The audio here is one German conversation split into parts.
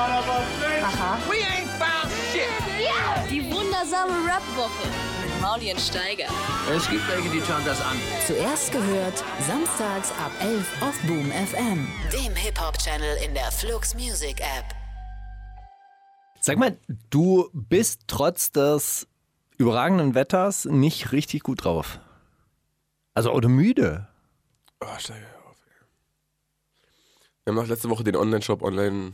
Aha. Die wundersame Rap-Woche mit Steiger. Es gibt welche, die schauen das an. Zuerst gehört, samstags ab 11 auf Boom FM. Dem Hip-Hop-Channel in der Flux Music App. Sag mal, du bist trotz des überragenden Wetters nicht richtig gut drauf. Also, oder müde. Oh, steige auf. ey. Wir haben auch letzte Woche den Online-Shop online.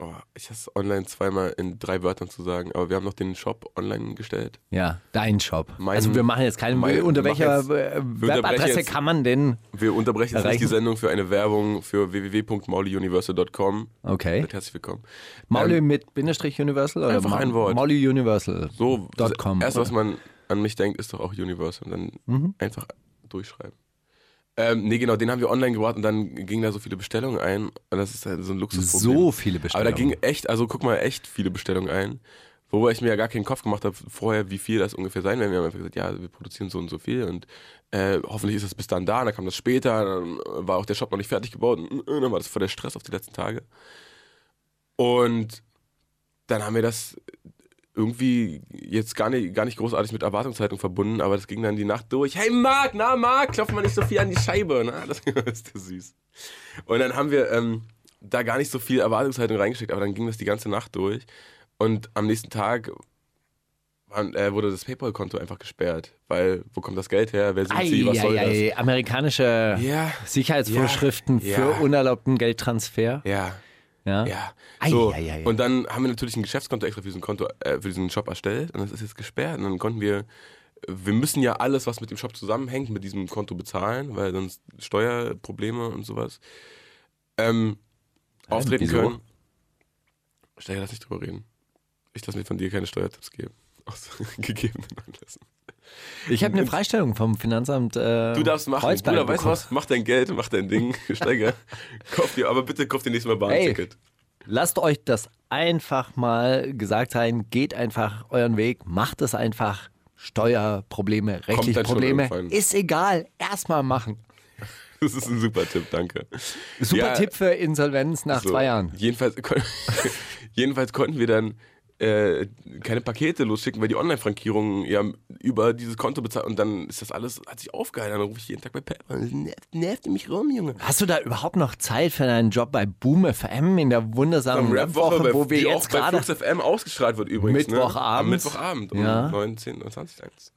Oh, ich hasse online zweimal in drei Wörtern zu sagen, aber wir haben noch den Shop online gestellt. Ja, dein Shop. Mein- also, wir machen jetzt keine. mein- unter welcher äh, Webadresse kann man denn. Wir unterbrechen jetzt nicht die Sendung für eine Werbung für www.mauliuniversal.com. Okay. Seid herzlich willkommen. Mauli Ähm, mit Bindestrich Universal? Oder Einfach ein Wort. Mauli Universal. so, das erste, was man an mich denkt, ist doch auch Universal. Und dann Mhm. einfach durchschreiben. Ähm, nee, genau, den haben wir online gebracht und dann gingen da so viele Bestellungen ein. Und das ist halt so ein Luxusproblem. So viele Aber Bestellungen. da ging echt, also guck mal, echt viele Bestellungen ein. Wobei ich mir ja gar keinen Kopf gemacht habe vorher, wie viel das ungefähr sein werden. Wir haben einfach gesagt, ja, wir produzieren so und so viel und äh, hoffentlich ist das bis dann da. Und dann kam das später, dann war auch der Shop noch nicht fertig gebaut und äh, dann war das voll der Stress auf die letzten Tage. Und dann haben wir das irgendwie jetzt gar nicht, gar nicht großartig mit Erwartungshaltung verbunden, aber das ging dann die Nacht durch. Hey Marc, na Marc, klopf mal nicht so viel an die Scheibe. Na, das ist ja süß. Und dann haben wir ähm, da gar nicht so viel Erwartungshaltung reingesteckt, aber dann ging das die ganze Nacht durch. Und am nächsten Tag äh, wurde das PayPal-Konto einfach gesperrt, weil wo kommt das Geld her? Wer sind sie? Was soll Eieiei, amerikanische Ja. Sicherheitsvorschriften Ja. für Ja. unerlaubten Geldtransfer. das? Ja, Ja. ja. So, ei, ei. und dann haben wir natürlich ein Geschäftskonto extra für diesen Konto, äh, für diesen Shop erstellt und das ist jetzt gesperrt. Und dann konnten wir, wir müssen ja alles, was mit dem Shop zusammenhängt, mit diesem Konto bezahlen, weil sonst Steuerprobleme und sowas ähm, auftreten wieso? können. Steiger, lass nicht drüber reden. Ich lasse mir von dir keine Steuertipps geben. Aus gegebenen Anlässen. Ich habe eine Freistellung vom Finanzamt. Äh, Du darfst machen. Kreuzberg Bruder, weißt du was? Mach dein Geld, mach dein Ding. Steiger. kauf dir, aber bitte kauf dir nächstes Mal Bahnticket. Lasst euch das einfach mal gesagt sein. Geht einfach euren Weg. Macht es einfach. Steuerprobleme, rechtliche Probleme. Ist egal. Erstmal machen. Das ist ein super Tipp, danke. Super Ja, Tipp für Insolvenz nach so. zwei Jahren. Jedenfalls, jedenfalls konnten wir dann äh, keine Pakete losschicken, weil die Online-Frankierung ja über dieses Konto bezahlt und dann ist das alles, hat sich aufgehalten. Dann rufe ich jeden Tag bei PayPal. Das nervt, nervt mich rum, Junge. Hast du da überhaupt noch Zeit für deinen Job bei Boom FM in der wundersamen Am Rap-Woche, wo wir jetzt auch bei gerade... Flux FM ausgestrahlt wird übrigens. Mittwochabends. Ne? Am Mittwochabend um Ja. 19 Uhr, 20 1.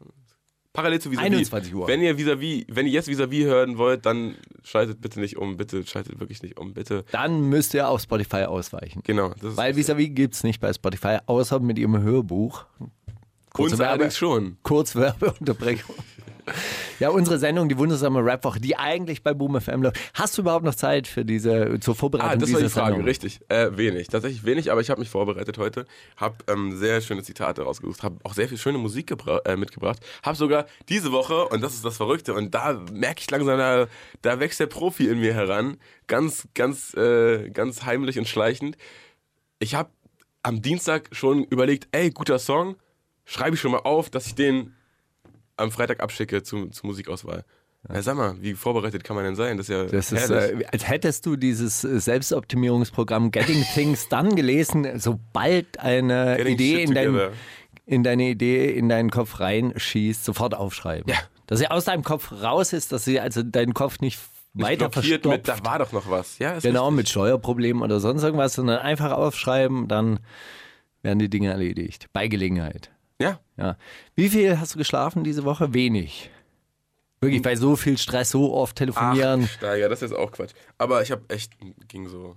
Parallel zu Visavi. 21 Uhr. Wenn ihr Visavi, wenn ihr jetzt Visavi hören wollt, dann schaltet bitte nicht um, bitte schaltet wirklich nicht um, bitte. Dann müsst ihr auf Spotify ausweichen. Genau. Weil Vis-a-vis gibt es nicht bei Spotify, außer mit ihrem Hörbuch. Kurze uns Werbe- allerdings schon. Kurzwerbeunterbrechung. Ja, unsere Sendung, die wundersame Rap-Woche, die eigentlich bei Boom FM läuft. Hast du überhaupt noch Zeit für diese, zur Vorbereitung Ah, das dieser war die Frage, Sendung? richtig. Äh, wenig, tatsächlich wenig, aber ich habe mich vorbereitet heute, habe ähm, sehr schöne Zitate rausgesucht, habe auch sehr viel schöne Musik äh, mitgebracht, habe sogar diese Woche, und das ist das Verrückte, und da merke ich langsam, da, da wächst der Profi in mir heran, ganz, ganz, äh, ganz heimlich und schleichend. Ich habe am Dienstag schon überlegt, ey, guter Song, schreibe ich schon mal auf, dass ich den am Freitag abschicke zu, zur Musikauswahl. Ja, sag mal, wie vorbereitet kann man denn sein? Das ist ja Das ist, äh, als hättest du dieses Selbstoptimierungsprogramm Getting Things Done gelesen, sobald eine Getting Idee in, dein, in deine Idee in deinen Kopf reinschießt, sofort aufschreiben. Ja. Dass sie aus deinem Kopf raus ist, dass sie also deinen Kopf nicht, Nicht weiter blockiert verstopft. mit, da war doch noch was. Ja, Genau, richtig. mit Steuerproblemen oder sonst irgendwas, sondern einfach aufschreiben, dann werden die Dinge erledigt. Bei Gelegenheit. Ja, Ja. Wie viel hast du geschlafen diese Woche? Wenig. Wirklich, bei so viel Stress, so oft telefonieren. Ach, Steiger, das ist auch Quatsch. Aber ich habe echt, ging so.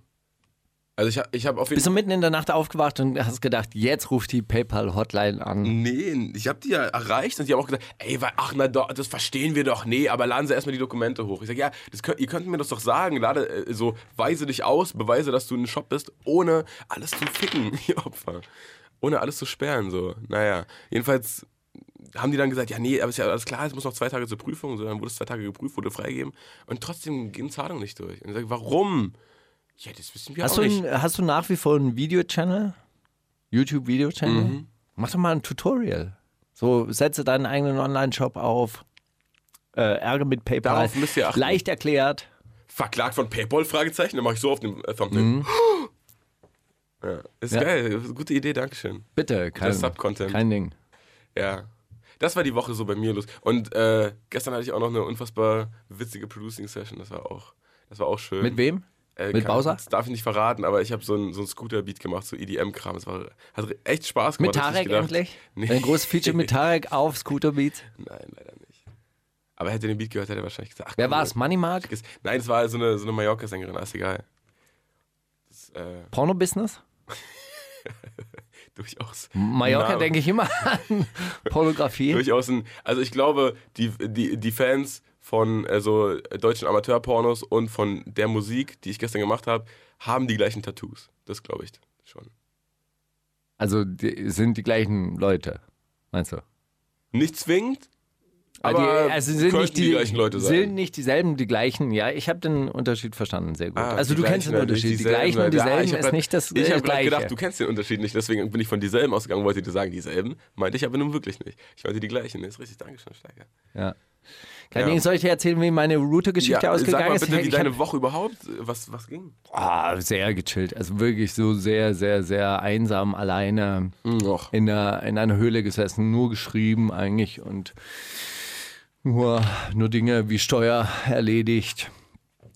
Also ich habe ich hab auf jeden Bist du mitten in der Nacht aufgewacht und hast gedacht, jetzt ruft die PayPal-Hotline an. Nee, ich habe die ja erreicht und die haben auch gesagt, ey, wa- ach na doch, das verstehen wir doch. Nee, aber laden Sie erstmal die Dokumente hoch. Ich sage, ja, könnt, ihr könnt mir das doch sagen. Lade, äh, so, weise dich aus, beweise, dass du ein Shop bist, ohne alles zu ficken, ihr Opfer. Ohne alles zu sperren, so. Naja, jedenfalls haben die dann gesagt, ja, nee, aber ist ja alles klar, es muss noch zwei Tage zur Prüfung, so, dann wurde es zwei Tage geprüft, wurde freigegeben und trotzdem gehen Zahlungen nicht durch. Und ich sage, warum? Ja, das wissen wir Hast auch du, nicht. ein, hast du nach wie vor einen Video-Channel? YouTube-Video-Channel? Mhm. Mach doch mal ein Tutorial. So, setze deinen eigenen Online-Shop auf. Äh, Ärger mit PayPal. Darauf müsst ihr achten. Leicht erklärt. Verklagt von PayPal? Fragezeichen. Dann mache ich so auf dem äh, Thumbnail. Mhm. Ja. Ist Ja. geil, gute Idee, Dankeschön. Bitte, kein, Sub-Content. kein Ding. Ja. Das war die Woche so bei mir los. Und äh, gestern hatte ich auch noch eine unfassbar witzige Producing-Session. Das war auch, das war auch schön. Mit wem? Äh, Mit kann- Bowser? Das darf ich nicht verraten, aber ich habe so einen so Scooter-Beat gemacht, so EDM-Kram. Es war, hat echt Spaß Mit gemacht. ich Tarek endlich? Nee. Ein großes Feature mit Tarek auf Scooter Beat. Nein, leider nicht. Aber hätte er den Beat gehört, hätte er wahrscheinlich gesagt, ach, Wer war es? Money Mark? Nein, es war so eine, so eine Mallorca-Sängerin, ist egal. Das, äh, Porno-Business? durchaus. Mallorca Name. denke ich immer an Pornografie. Durchaus ein, also ich glaube, die, die, die Fans von also deutschen Amateurpornos und von der Musik, die ich gestern gemacht habe, haben die gleichen Tattoos. Das glaube ich schon. Also die, sind die gleichen Leute, meinst du? Nicht zwingend, Aber die, also sind nicht die, die gleichen Leute sein. Sind nicht dieselben, die gleichen. Ja, ich habe den Unterschied verstanden, sehr gut. Ah, also du kennst den Unterschied. Die gleichen und ja, dieselben hab ist grad- nicht das, Ich das habe gerade gedacht, du kennst den Unterschied nicht, deswegen bin ich von dieselben ausgegangen, wollte dir sagen, dieselben. Meinte ich aber nun wirklich nicht. Ich meinte die gleichen. Nee, ist richtig, Dankeschön, Steiger. ja. Kein Ja. Ich dir erzählen, wie meine Router-Geschichte sag ausgegangen mal ist? bitte, wie deine Woche überhaupt, was, was ging? Ah, sehr gechillt. Also wirklich so sehr, sehr, sehr einsam, alleine Och. in, einer, in einer Höhle gesessen, nur geschrieben eigentlich und nur, nur Dinge wie Steuer erledigt.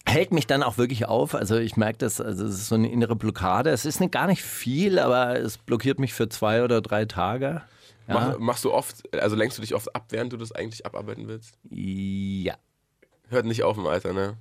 Hält mich dann auch wirklich auf. Also ich merke das, also es ist so eine innere Blockade. Es ist nicht, gar nicht viel, aber es blockiert mich für zwei oder drei Tage. Ja. Mach, machst du oft, also lenkst du dich oft ab, während du das eigentlich abarbeiten willst? ja. Hört nicht auf im Alter, ne?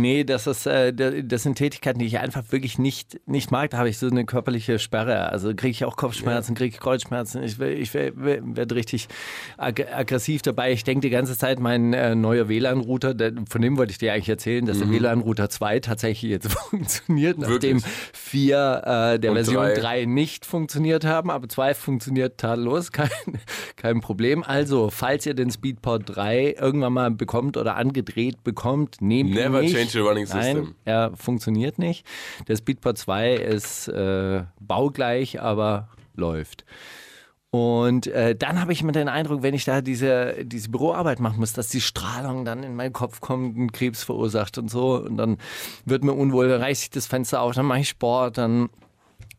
Nee, das, ist, äh, da- das sind Tätigkeiten, die ich einfach wirklich nicht, nicht mag. Da habe ich so eine körperliche Sperre. Also kriege ich auch Kopfschmerzen, kriege ich Kreuzschmerzen. Ich, ich werde richtig ag aggressiv dabei. Ich denke die ganze Zeit, mein äh, neuer WLAN-Router, von dem wollte ich dir eigentlich erzählen, dass der WLAN-Router 2 tatsächlich jetzt funktioniert, nachdem Mhm. Wirklich? 4 äh, der Und Version drei? 3 nicht funktioniert haben, aber 2 funktioniert tadellos, kein, kein Problem. Also, falls ihr den Speedport 3 irgendwann mal bekommt oder angedreht bekommt, nehmt ihn Never nicht. Change the running Nein, system. er funktioniert nicht. Der Speedport 2 ist äh, baugleich, aber läuft. Und äh, dann habe ich immer den Eindruck, wenn ich da diese, diese Büroarbeit machen muss, dass die Strahlung dann in meinen Kopf kommt und Krebs verursacht und so. Und dann wird mir unwohl, dann reiße ich das Fenster auf, dann mache ich Sport, dann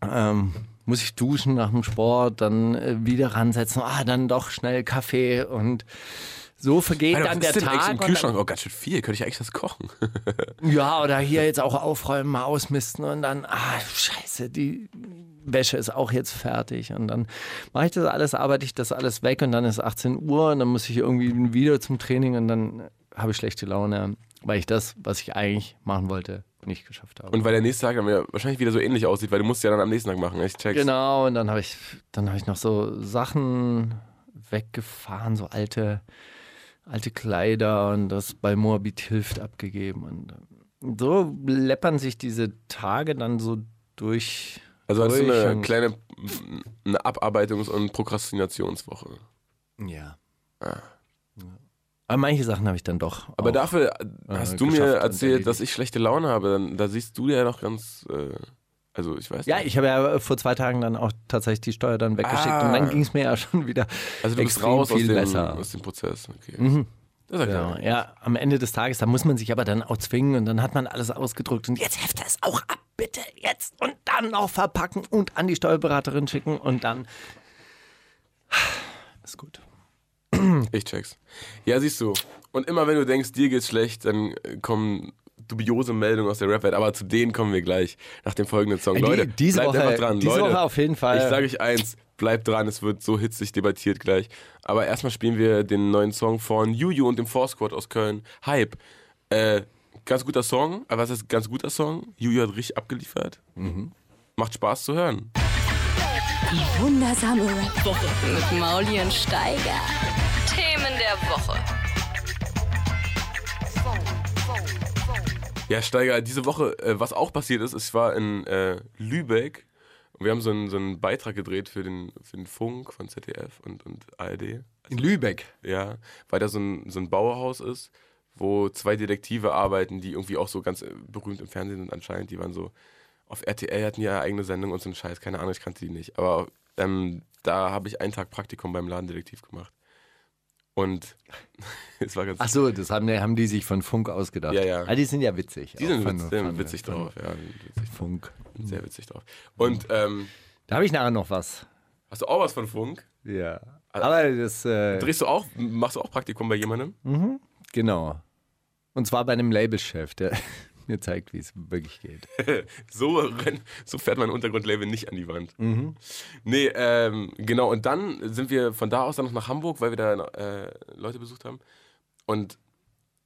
ähm, muss ich duschen nach dem Sport, dann äh, wieder ransetzen, ah, dann doch schnell Kaffee und so vergeht Alter, dann der Tag. im Kühlschrank? Oh, ganz schön viel. Könnte ich eigentlich was kochen? ja, oder hier jetzt auch aufräumen, mal ausmisten und dann, ah, scheiße, die Wäsche ist auch jetzt fertig. Und dann mache ich das alles, arbeite ich das alles weg und dann ist 18 Uhr und dann muss ich irgendwie wieder zum Training und dann habe ich schlechte Laune, weil ich das, was ich eigentlich machen wollte, nicht geschafft habe. Und weil der nächste Tag dann wahrscheinlich wieder so ähnlich aussieht, weil du musst ja dann am nächsten Tag machen. Ich check's. Genau, und dann habe ich, dann habe ich noch so Sachen weggefahren, so alte, alte Kleider und das bei Moabit hilft abgegeben. Und ähm, so läppern sich diese Tage dann so durch. Also hast du eine kleine eine Abarbeitungs- und Prokrastinationswoche. Ja. ja. Aber manche Sachen habe ich dann doch. Aber dafür hast du geschafft mir erzählt, dass ich schlechte Laune habe. Da siehst du ja noch ganz. Äh, also ich weiß Ja, nicht. ich habe ja vor zwei Tagen dann auch tatsächlich die Steuer dann weggeschickt Ah. und dann ging es mir ja schon wieder Also du bist raus aus viel dem, besser. aus dem Prozess. Okay. Mhm. Das ist ja Genau, ja, am Ende des Tages, da muss man sich aber dann auch zwingen und dann hat man alles ausgedruckt und jetzt heft es auch ab, bitte, jetzt und dann noch verpacken und an die Steuerberaterin schicken und dann ist gut. Ich check's. Ja, siehst du. Und immer wenn du denkst, dir geht's schlecht, dann äh, kommen dubiose Meldungen aus der Rap-Welt. Aber zu denen kommen wir gleich nach dem folgenden Song. Die- Leute, diese bleibt Woche- einfach dran. diese Leute, Woche auf jeden Fall. Ich sage euch eins, bleibt dran, es wird so hitzig debattiert gleich. Aber erstmal spielen wir den neuen Song von Juju und dem Four Squad aus Köln. Hype. Äh, ganz guter Song. Aber was ist ganz guter Song? Juju hat richtig abgeliefert. Mhm. Macht Spaß zu hören. Die wundersame Rap-Woche. Mit Mauli und Steiger. Themen der Woche. Ja, Steiger, diese Woche, äh, was auch passiert ist, ich war in äh, Lübeck und wir haben so einen, so einen Beitrag gedreht für den, für den Funk von ZDF und, und ARD. In Lübeck. Ja, weil da so ein, so ein Bauerhaus ist, wo zwei Detektive arbeiten, die irgendwie auch so ganz äh, berühmt im Fernsehen sind anscheinend. Die waren so, auf RTL hatten die ja eigene Sendung und so einen Scheiß, keine Ahnung, ich kannte die nicht. Aber ähm, da habe ich einen Tag Praktikum beim Ladendetektiv gemacht. Und es war ganz. Ach so, das haben, haben die sich von Funk ausgedacht. Ja, ja. Ah, die sind ja witzig. die sind von- witz, sind von- witzig von drauf, ja. Witzig, Funk. sehr witzig drauf. Und ähm, Da habe ich nachher noch was. hast du auch was von Funk? Ja. Aber das, äh, Drehst du auch, machst du auch Praktikum bei jemandem? genau. Und zwar bei einem Labelchef, der mir zeigt, wie es wirklich geht. So, so fährt mein Untergrundlabel nicht an die Wand. Mhm. Nee, ähm, genau. Und dann sind wir von da aus dann noch nach Hamburg, weil wir da äh, Leute besucht haben. Und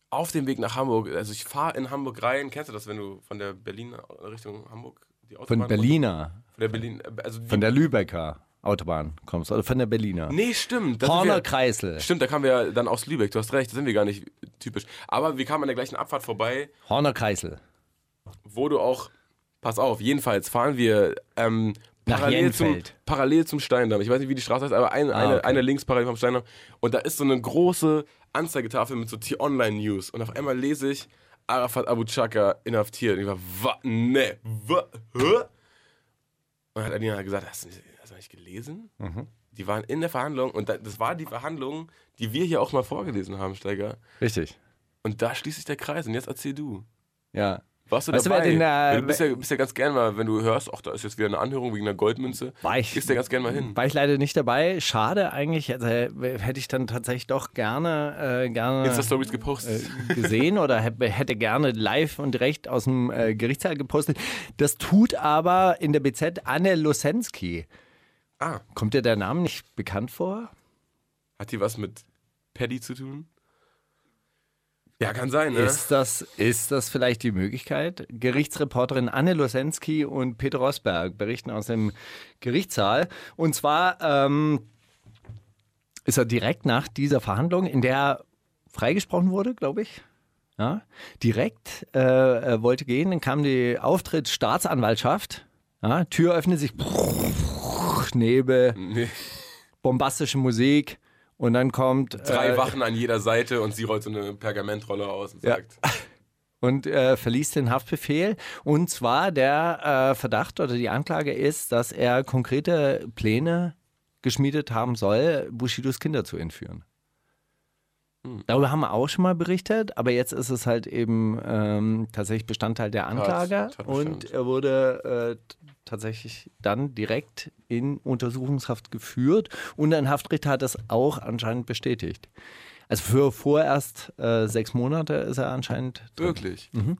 auf dem Weg nach Hamburg, also ich fahre in Hamburg rein, kennst du das, wenn du von der Berlin Richtung Hamburg die Autobahn Von Berliner, Von der Berlin, also die, von der Lübecker Autobahn kommst oder von der Berliner. Nee, stimmt. Horner Kreisel. Stimmt, da kamen wir ja dann aus Lübeck, du hast recht, da sind wir gar nicht typisch. Aber wir kamen an der gleichen Abfahrt vorbei, Horner Kreisel. wo du auch, pass auf, jedenfalls fahren wir ähm, parallel, zum, parallel zum Steindamm. Ich weiß nicht, wie die Straße heißt, aber eine, Ah, eine, okay. eine links parallel vom Steindamm. Und da ist so eine große Anzeigetafel mit so T-Online-News. Und auf einmal lese ich, Arafat Abu Chaka inhaftiert. Und ich war, wa, ne, wa, hä? Und dann hat Alina gesagt, hast du, hast du nicht gelesen? Mhm. Die waren in der Verhandlung und da, das war die Verhandlung, die wir hier auch mal vorgelesen haben, Steiger. Richtig. Und da schließt sich der Kreis. Und jetzt erzähl du. Ja. Warst du Weißt du, dabei? wer den, äh, du bist ja, bist ja ganz gern mal, wenn du hörst, ach, da ist jetzt wieder eine Anhörung wegen einer Goldmünze. War ich, Gehst ja ganz gern mal hin. war ich leider nicht dabei. Schade eigentlich. Also, hätte ich dann tatsächlich doch gerne, äh, gerne Insta-Stories gepostet. äh, gesehen oder hä- hätte gerne live und direkt aus dem äh, Gerichtssaal gepostet. Das tut aber in der BZ Anne Losensky. Ah, Kommt dir der Name nicht bekannt vor? hat die was mit Paddy zu tun? Ja, kann sein, ne? Ist, das, ist das vielleicht die Möglichkeit? Gerichtsreporterin Anne Losensky und Peter Rosberg berichten aus dem Gerichtssaal. Und zwar ähm, ist er direkt nach dieser Verhandlung, in der freigesprochen wurde, glaube ich. Ja, direkt äh, wollte gehen, dann kam die Auftritt Staatsanwaltschaft. Ja, Tür öffnet sich, Nebel, Nee. bombastische Musik und dann kommt Drei äh, Wachen an jeder Seite und sie rollt so eine Pergamentrolle aus und Ja. sagt, und äh, verließ den Haftbefehl. Und zwar der äh, Verdacht oder die Anklage ist, dass er konkrete Pläne geschmiedet haben soll, Bushidos Kinder zu entführen. Darüber haben wir auch schon mal berichtet, aber jetzt ist es halt eben ähm, tatsächlich Bestandteil der Anklage Tatbestand. und er wurde äh, tatsächlich dann direkt in Untersuchungshaft geführt und ein Haftrichter hat das auch anscheinend bestätigt. Also für vorerst äh, sechs Monate ist er anscheinend drin. wirklich. Mhm.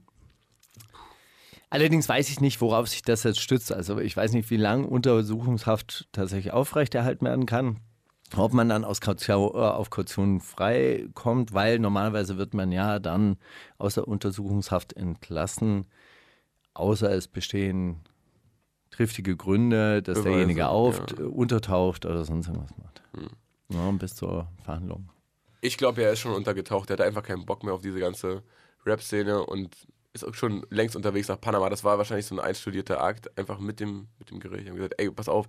Allerdings weiß ich nicht, worauf sich das jetzt stützt. Also ich weiß nicht, wie lange Untersuchungshaft tatsächlich aufrechterhalten werden kann. Ob man dann aus Kaution, äh, auf Kaution frei kommt, weil normalerweise wird man ja dann aus der Untersuchungshaft entlassen, außer es bestehen triftige Gründe, dass Beweise, derjenige auf, ja. Hm. äh, untertaucht oder sonst irgendwas macht. Ja, bis zur Verhandlung. Ich glaube, er ist schon untergetaucht. Er hat einfach keinen Bock mehr auf diese ganze Rap-Szene und ist auch schon längst unterwegs nach Panama. Das war wahrscheinlich so ein einstudierter Akt, einfach mit dem, mit dem Gericht. Ich habe gesagt, ey, pass auf,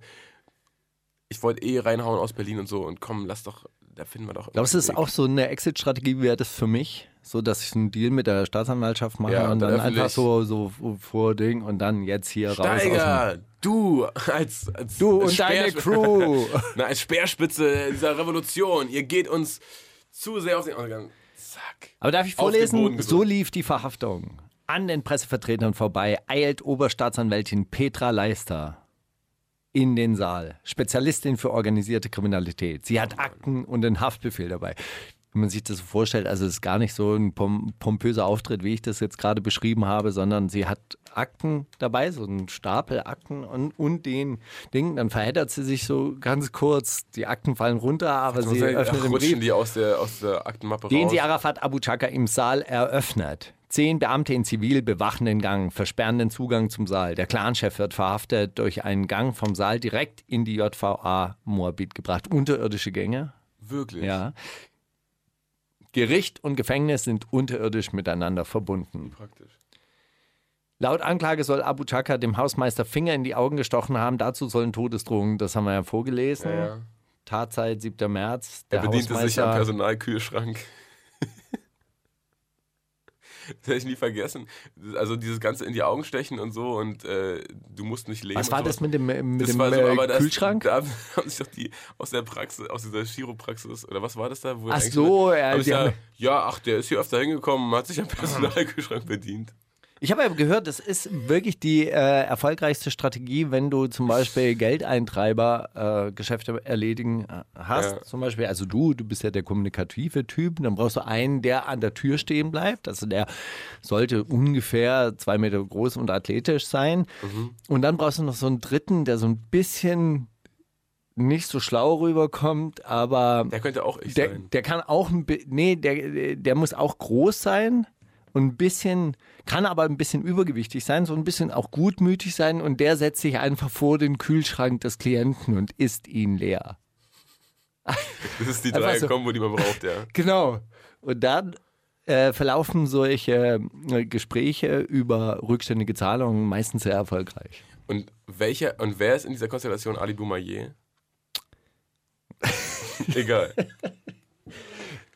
ich wollte eh reinhauen aus Berlin und so und komm, lass doch, da finden wir doch. Glaubst du, das ist auch so eine Exit-Strategie, wäre das für mich? So, dass ich einen Deal mit der Staatsanwaltschaft mache Ja, und dann einfach so, so vor Ding und dann jetzt hier raus. Steiger, du als, als Du als und deine Crew. Na, als Speerspitze dieser Revolution, ihr geht uns zu sehr auf den Ausgang. Zack. Aber darf ich vorlesen? So lief die Verhaftung. An den Pressevertretern vorbei eilt Oberstaatsanwältin Petra Leister in den Saal. Spezialistin für organisierte Kriminalität. Sie hat Akten und einen Haftbefehl dabei. Wenn man sich das so vorstellt, also es ist gar nicht so ein pom pompöser Auftritt, wie ich das jetzt gerade beschrieben habe, sondern sie hat Akten dabei, so einen Stapel Akten und, und den Ding. Dann verheddert sie sich so ganz kurz, die Akten fallen runter, aber sie öffnet den Brief. die aus der, aus der Aktenmappe Den raus. sie Arafat Abu Chaka im Saal eröffnet. Zehn Beamte in Zivil bewachen den Gang, versperren den Zugang zum Saal. Der Clanchef wird verhaftet durch einen Gang vom Saal direkt in die JVA Moabit gebracht. Unterirdische Gänge. Wirklich? Ja. Gericht und Gefängnis sind unterirdisch miteinander verbunden. Praktisch. Laut Anklage soll Abu Chaka dem Hausmeister Finger in die Augen gestochen haben. Dazu sollen Todesdrohungen, das haben wir ja vorgelesen. Ja, ja. Tatzeit 7. März. Er Der bediente sich am Hausmeister Personalkühlschrank. Das werde ich nie vergessen. Also dieses ganze in die Augen stechen und so und äh, du musst nicht leben. Was war das mit dem, mit Das dem so, äh, das, Kühlschrank? Da haben sich doch die aus der Praxis, aus dieser Chiropraxis, oder was war das da? Ach so, ja, ja, ja, ach, der ist hier öfter hingekommen, hat sich am Personalkühlschrank bedient. Ich habe ja gehört, das ist wirklich die äh, erfolgreichste Strategie, wenn du zum Beispiel Geldeintreiber äh, erledigen äh, hast. Ja. Zum Beispiel, also du, du bist ja der kommunikative Typ, dann brauchst du einen, der an der Tür stehen bleibt. Also der sollte ungefähr zwei Meter groß und athletisch sein. Mhm. Und dann brauchst du noch so einen dritten, der so ein bisschen nicht so schlau rüberkommt, aber Der könnte auch ich der, sein. der kann auch nee, der, der muss auch groß sein und ein bisschen, kann aber ein bisschen übergewichtig sein, so ein bisschen auch gutmütig sein und der setzt sich einfach vor den Kühlschrank des Klienten und isst ihn leer. Das ist die drei so. Kombo, die man braucht, ja. Genau. Und dann äh, verlaufen solche äh, Gespräche über rückständige Zahlungen meistens sehr erfolgreich. Und welcher und wer ist in dieser Konstellation Ali Boumaier? Egal.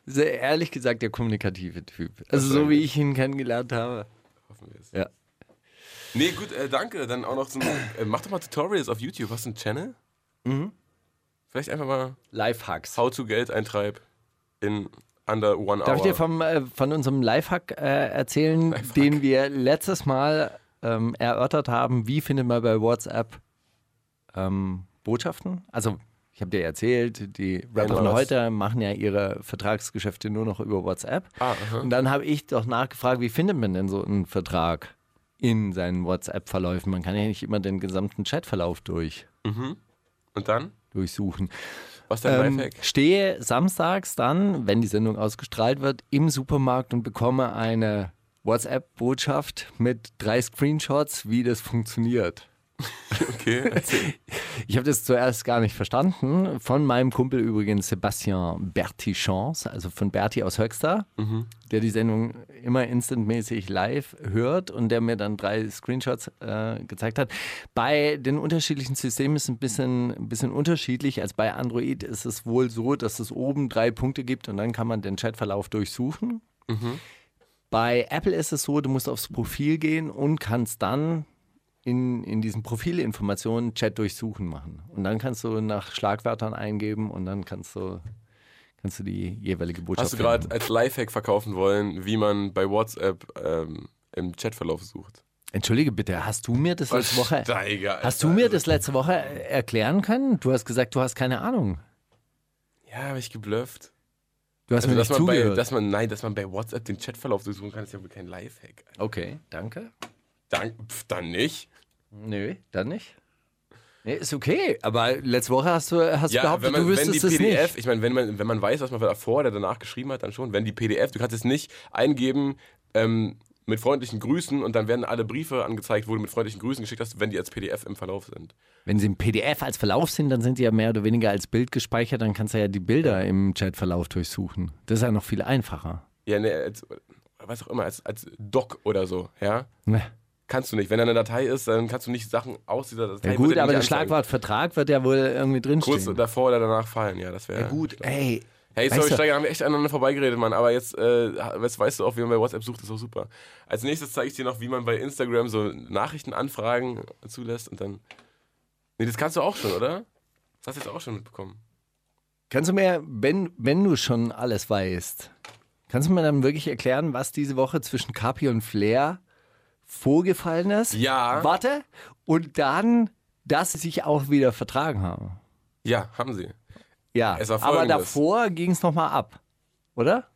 Sehr ehrlich gesagt der kommunikative Typ. Also so wie ich ihn kennengelernt habe. Hoffen wir es. Ja. Nee, gut, äh, danke. Dann auch noch so ein, äh, mach doch mal Tutorials auf YouTube. Hast du einen Channel? Mhm. Vielleicht einfach mal Lifehacks. How to Geld eintreib in under one Darf hour. ich dir vom, äh, von unserem Lifehack äh, erzählen, den wir letztes Mal ähm, erörtert haben? Wie findet man bei WhatsApp ähm, Botschaften? Also, ich habe dir erzählt, die Rapper von was. heute machen ja ihre Vertragsgeschäfte nur noch über WhatsApp. Ah. Und dann habe ich doch nachgefragt, wie findet man denn so einen Vertrag in seinen WhatsApp-Verläufen? Man kann ja nicht immer den gesamten Chatverlauf durch, Und dann? durchsuchen. Was ist dein Ähm, Lifehack? stehe samstags dann, wenn die Sendung ausgestrahlt wird, im Supermarkt und bekomme eine WhatsApp-Botschaft mit drei Screenshots, wie das funktioniert. Okay, erzähl. Ich habe das zuerst gar nicht verstanden. Von meinem Kumpel übrigens Sebastian Bertichons, also von Berti aus Höxter, der die Sendung immer instantmäßig live hört und der mir dann drei Screenshots äh, gezeigt hat. Bei den unterschiedlichen Systemen ist es ein bisschen, ein bisschen unterschiedlich. Als bei Android ist es wohl so, dass es oben drei Punkte gibt und dann kann man den Chatverlauf durchsuchen. Bei Apple ist es so, du musst aufs Profil gehen und kannst dann in, in diesen Profilinformationen Chat durchsuchen machen. Und dann kannst du nach Schlagwörtern eingeben und dann kannst du, kannst du die jeweilige Botschaft Hast du gerade als Lifehack verkaufen wollen, wie man bei WhatsApp ähm, im Chatverlauf sucht? Entschuldige bitte, hast du mir das letzte Woche, Steiger, hast du mir das letzte Woche erklären können? Du hast gesagt, du hast keine Ahnung. Ja, habe ich geblufft. Du hast Also, mir dass nicht bei, zugehört. dass man, nein, dass man bei WhatsApp den Chatverlauf durchsuchen kann, ist ja wohl kein Lifehack. okay, danke. Dann, pf, dann nicht. Nö, dann nicht. Nee, ist okay, aber letzte Woche hast du, hast Ja, behauptet, wenn, man, du wenn wüsstest die es PDF, nicht. ich meine, wenn man, wenn man weiß, was man davor oder danach geschrieben hat, dann schon. Wenn die PDF, du kannst es nicht eingeben ähm, mit freundlichen Grüßen und dann werden alle Briefe angezeigt, wo du mit freundlichen Grüßen geschickt hast, wenn die als PDF im Verlauf sind. Wenn sie im PDF als Verlauf sind, dann sind sie ja mehr oder weniger als Bild gespeichert, dann kannst du ja die Bilder im Chatverlauf durchsuchen. Das ist ja noch viel einfacher. Ja, ne, als, was auch immer, als, als Doc oder so, ja. Ne. Kannst du nicht. Wenn da eine Datei ist, dann kannst du nicht Sachen aus dieser Datei. Ja gut, aber das. Schlagwort Vertrag wird ja wohl irgendwie drinstehen. Kurz davor oder danach fallen, ja, das wäre. ja gut, ey. Hey, weißt sorry, du- Steiger, haben wir echt aneinander vorbeigeredet, Mann. Aber jetzt, äh, jetzt weißt du auch, wie man bei WhatsApp sucht, ist auch super. Als nächstes zeige ich dir noch, wie man bei Instagram so Nachrichtenanfragen zulässt und dann. Nee, das kannst du auch schon, oder? Das hast du jetzt auch schon mitbekommen. Kannst du mir, wenn, wenn du schon alles weißt, kannst du mir dann wirklich erklären, was diese Woche zwischen Capi und Flair vorgefallen ist? Ja. Warte. Und dann, dass sie sich auch wieder vertragen haben. Ja, haben sie. Ja, Es war aber Folgendes. davor ging es nochmal ab. Oder?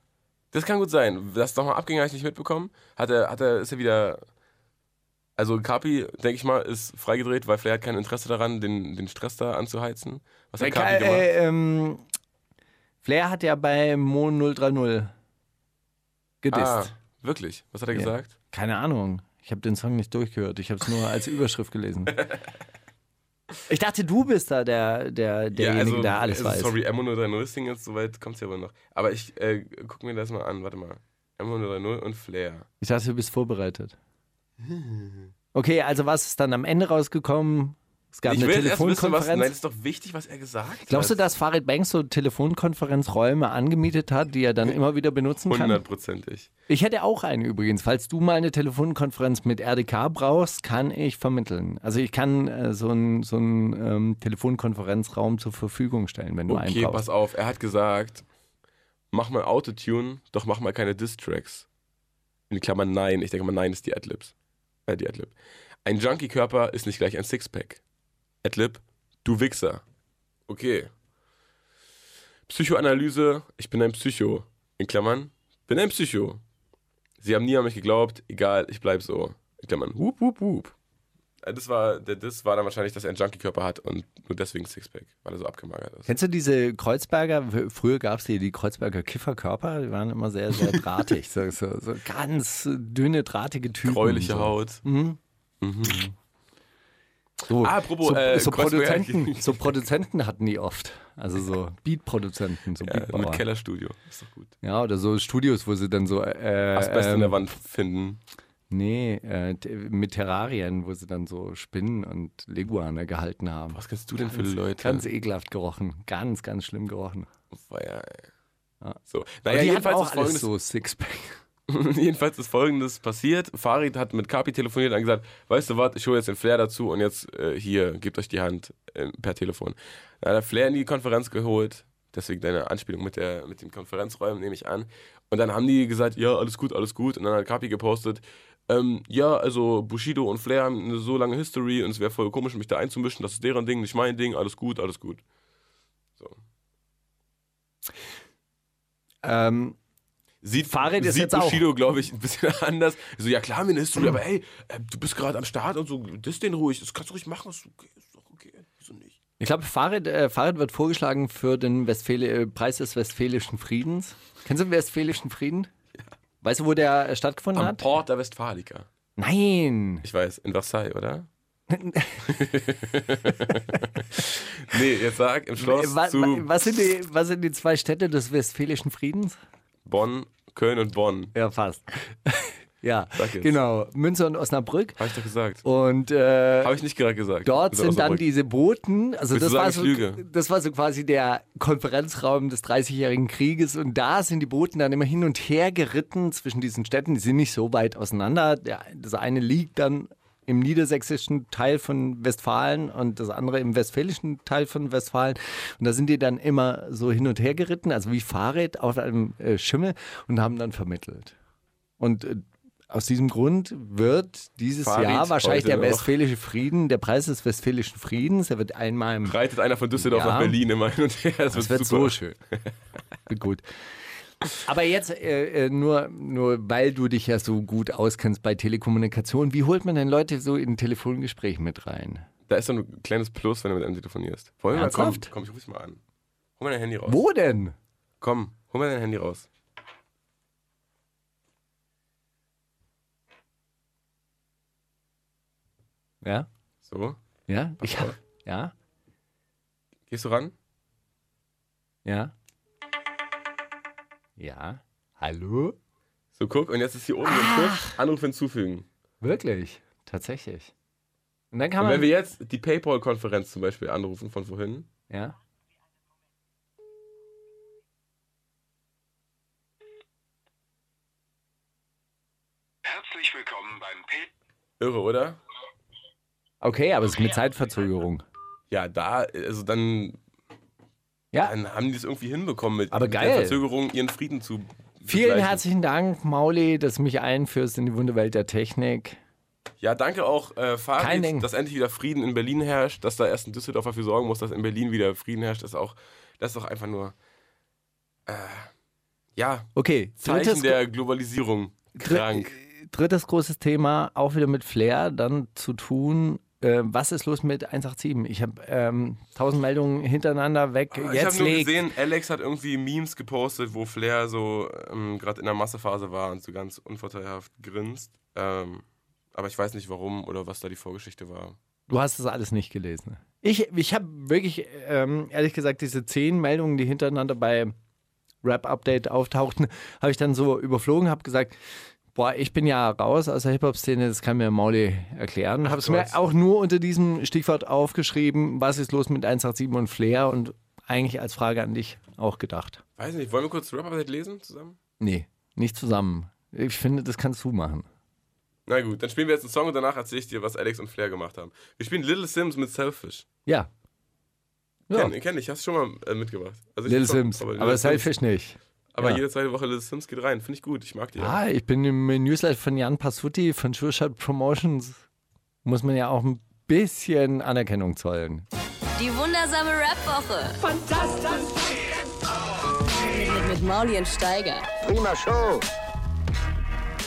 Das kann gut sein. Das nochmal abging, habe ich nicht mitbekommen. Hat er, hat er, ist er wieder. Also Kapi, denke ich mal, ist freigedreht, weil Flair hat kein Interesse daran, den, den Stress da anzuheizen. Was hat Äh, Kapi gemacht? äh, ähm, Flair hat ja bei Mo 030 gedisst. ah, wirklich? Was hat er Ja. gesagt? Keine Ahnung. Ich habe den Song nicht durchgehört. Ich habe es nur als Überschrift gelesen. Ich dachte, du bist da der, der, derjenige, der alles also, weiß. Sorry, M030 Sing jetzt, soweit kommt es ja wohl noch. Aber ich äh, guck mir das mal an, warte mal. M030 und Flair. Ich dachte, du bist vorbereitet. Okay, also was ist dann am Ende rausgekommen? Es gab ich eine erst wissen, was. Telefonkonferenz. Nein, ist doch wichtig, was er gesagt Glaubst du, hat. dass Farid Banks so Telefonkonferenzräume angemietet hat, die er dann immer wieder benutzen kann? Hundertprozentig. Ich hätte auch eine übrigens. Falls du mal eine Telefonkonferenz mit RDK brauchst, kann ich vermitteln. Also ich kann äh, so einen so einen, ähm, Telefonkonferenzraum zur Verfügung stellen, wenn du einen Okay, brauchst. pass auf. Er hat gesagt, mach mal Autotune, doch mach mal keine Diss-Tracks. In Klammern nein. Ich denke mal, nein ist die Adlibs. Äh, die Adlib. Ein Junkie-Körper ist nicht gleich ein Sixpack. Adlib, du Wichser. Okay. Psychoanalyse, ich bin ein Psycho. In Klammern, bin ein Psycho. Sie haben nie an mich geglaubt, egal, ich bleib so. In Klammern, hup, hup, hup. Äh, Das war, Diss war dann wahrscheinlich, dass er einen Junkie-Körper hat und nur deswegen Sixpack, weil er so abgemagert ist. Kennst du diese Kreuzberger? Früher gab es die, die Kreuzberger Kifferkörper, die waren immer sehr, sehr drahtig. so, so, so ganz dünne, drahtige Typen. Gräuliche so. Haut. So, Ah, apropos, so, äh, so, Produzenten, so Produzenten hatten die oft. Also so Beat-Produzenten, so Ja, Beatbauer. mit Kellerstudio. Ist doch gut. Ja, oder so Studios, wo sie dann so. Äh, Asbest in ähm, der Wand finden. Nee, äh, mit Terrarien, wo sie dann so Spinnen und Leguane gehalten haben. Was kennst du denn für Leute? Ganz ekelhaft gerochen. Ganz, ganz schlimm gerochen. Feier, ey. Ja. So. Naja, die hatten auch alles so Sixpack. jedenfalls ist folgendes passiert. Farid hat mit Kapi telefoniert und gesagt, weißt du was, ich hole jetzt den Flair dazu und jetzt äh, hier, gebt euch die Hand äh, per Telefon. Dann hat er Flair in die Konferenz geholt, deswegen deine Anspielung mit, der, mit den Konferenzräumen nehme ich an. Und dann haben die gesagt, ja, alles gut, alles gut. Und dann hat Kapi gepostet, ähm, ja, also Bushido und Flair haben eine so lange History und es wäre voll komisch, mich da einzumischen. Das ist deren Ding, nicht mein Ding. Alles gut, alles gut. So. Ähm, Sieht, Farid ist sieht jetzt auch- Bushido, glaube ich, ein bisschen anders. So, ja klar, wir eine History, aber ey, äh, du bist gerade am Start und so, das den ruhig, das kannst du ruhig machen, ist okay, ist doch okay, wieso nicht? ich glaube, Farid, äh, Farid wird vorgeschlagen für den Westfäli äh, Preis des Westfälischen Friedens. Kennst du den Westfälischen Frieden? Weißt du, wo der äh, stattgefunden Am hat? Port der Westfalica. Nein. Ich weiß, in Versailles, oder? nee, jetzt sag, im Schloss Wa- zu wa- was, sind die, was sind die zwei Städte des Westfälischen Friedens? Bonn, Köln und Bonn. Ja, fast. ja, genau. Münster und Osnabrück. Habe ich doch gesagt. Und äh, Habe ich nicht gerade gesagt. Dort sind dann diese Boten, also Willst das du war, sagen, so, lüge? das war so quasi der Konferenzraum des 30-jährigen Krieges und da sind die Boten dann immer hin und her geritten zwischen diesen Städten, die sind nicht so weit auseinander. Der, das eine liegt dann im niedersächsischen Teil von Westfalen und das andere im westfälischen Teil von Westfalen. Und da sind die dann immer so hin und her geritten, also wie Fahrrad auf einem äh, Schimmel und haben dann vermittelt. Und äh, aus diesem Grund wird dieses Farid Jahr wahrscheinlich der. Westfälische Frieden, der Preis des Westfälischen Friedens, der wird einmal im Reitet einer von Düsseldorf Ja. nach Berlin immer hin und her. Das, das wird wird super. so schön. Gut. Aber jetzt äh, äh, nur, nur, weil du dich ja so gut auskennst bei Telekommunikation, wie holt man denn Leute so in ein Telefongespräch mit rein? Da ist so ein kleines Plus, wenn du mit einem telefonierst. Wollen wir mal, komm, komm, ich ruf dich mal an. Hol mal dein Handy raus. Wo denn? Komm, hol mal dein Handy raus. Ja? So, Ja? Ich ja? gehst du ran? Ja? Ja? Hallo? So, guck, und jetzt ist hier oben so ein Push, Anruf hinzufügen. Wirklich? Tatsächlich. Und dann kann Und man. wenn wir jetzt die Paypal-Konferenz zum Beispiel anrufen von vorhin, ja? Herzlich willkommen beim P. irre, oder? Okay, aber es ist mit Zeitverzögerung. Ja, da, also dann, Ja. dann haben die es irgendwie hinbekommen, mit, Aber geil. der Verzögerung ihren Frieden zu Vielen begleichen. herzlichen Dank, Mauli, dass du mich einführst in die Wunderwelt der Technik. Ja, danke auch, äh, Kein Farid, Ding. dass endlich wieder Frieden in Berlin herrscht, dass da erst ein Düsseldorf dafür sorgen muss, dass in Berlin wieder Frieden herrscht, ist auch, das ist doch einfach nur, äh, ja, Okay, Zeichen drittes, der Globalisierung. Krank. drittes großes Thema, auch wieder mit Flair, dann zu tun. Äh, was ist los mit 187? Ich habe ähm, tausend Meldungen hintereinander weg. ich habe Jetzt nur legt. gesehen, Alex hat irgendwie Memes gepostet, wo Flair so ähm, gerade in der Massephase war und so ganz unvorteilhaft grinst. Ähm, aber ich weiß nicht warum oder was da die Vorgeschichte war. Du hast das alles nicht gelesen. Ich, ich habe wirklich, ähm, ehrlich gesagt, diese zehn Meldungen, die hintereinander bei Rap Update auftauchten, habe ich dann so überflogen, habe gesagt, Boah, ich bin ja raus aus der Hip-Hop-Szene, das kann mir Mauli erklären. Habe es mir auch nur unter diesem Stichwort aufgeschrieben, was ist los mit 187 und Flair und eigentlich als Frage an dich auch gedacht. Weiß nicht, wollen wir kurz Rap-Update lesen zusammen? Nee, nicht zusammen. Ich finde, das kannst du machen. Na gut, dann spielen wir jetzt einen Song und danach erzähle ich dir, was Alex und Flair gemacht haben. Wir spielen Little Sims mit Selfish. Ja. Ja, Kenn, kenn ich, hast du schon mal äh, mitgebracht. Also Little Sims, aber, Little Selfish nicht. Aber ja. jede zweite Woche Little Sims geht rein. Finde ich gut, ich mag die. Ah, ich bin im Newsletter von Jan Passutti von Sure Shot Promotions. Muss man ja auch ein bisschen Anerkennung zollen. Die wundersame Rap-Woche. Fantastisch. Mit, mit Mauli und Steiger.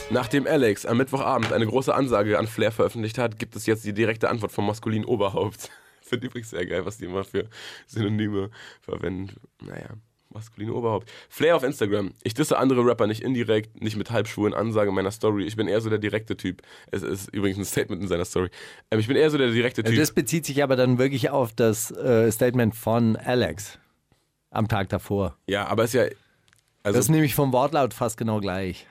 Nachdem Alex am Mittwochabend eine große Ansage an Flair veröffentlicht hat, gibt es jetzt die direkte Antwort vom maskulinen Oberhaupt. Finde übrigens sehr geil, was die immer für Synonyme verwenden. Naja, maskuline Oberhaupt. Flair auf Instagram. Ich disse andere Rapper nicht indirekt, nicht mit halbschwulen Ansagen meiner Story. Ich bin eher so der direkte Typ. Es ist übrigens ein Statement in seiner Story. Ähm, ich bin eher so der direkte Typ. Das bezieht sich aber dann wirklich auf das äh, Statement von Alex am Tag davor. ja, aber ist ja. Also, Das ist nämlich vom Wortlaut fast genau gleich.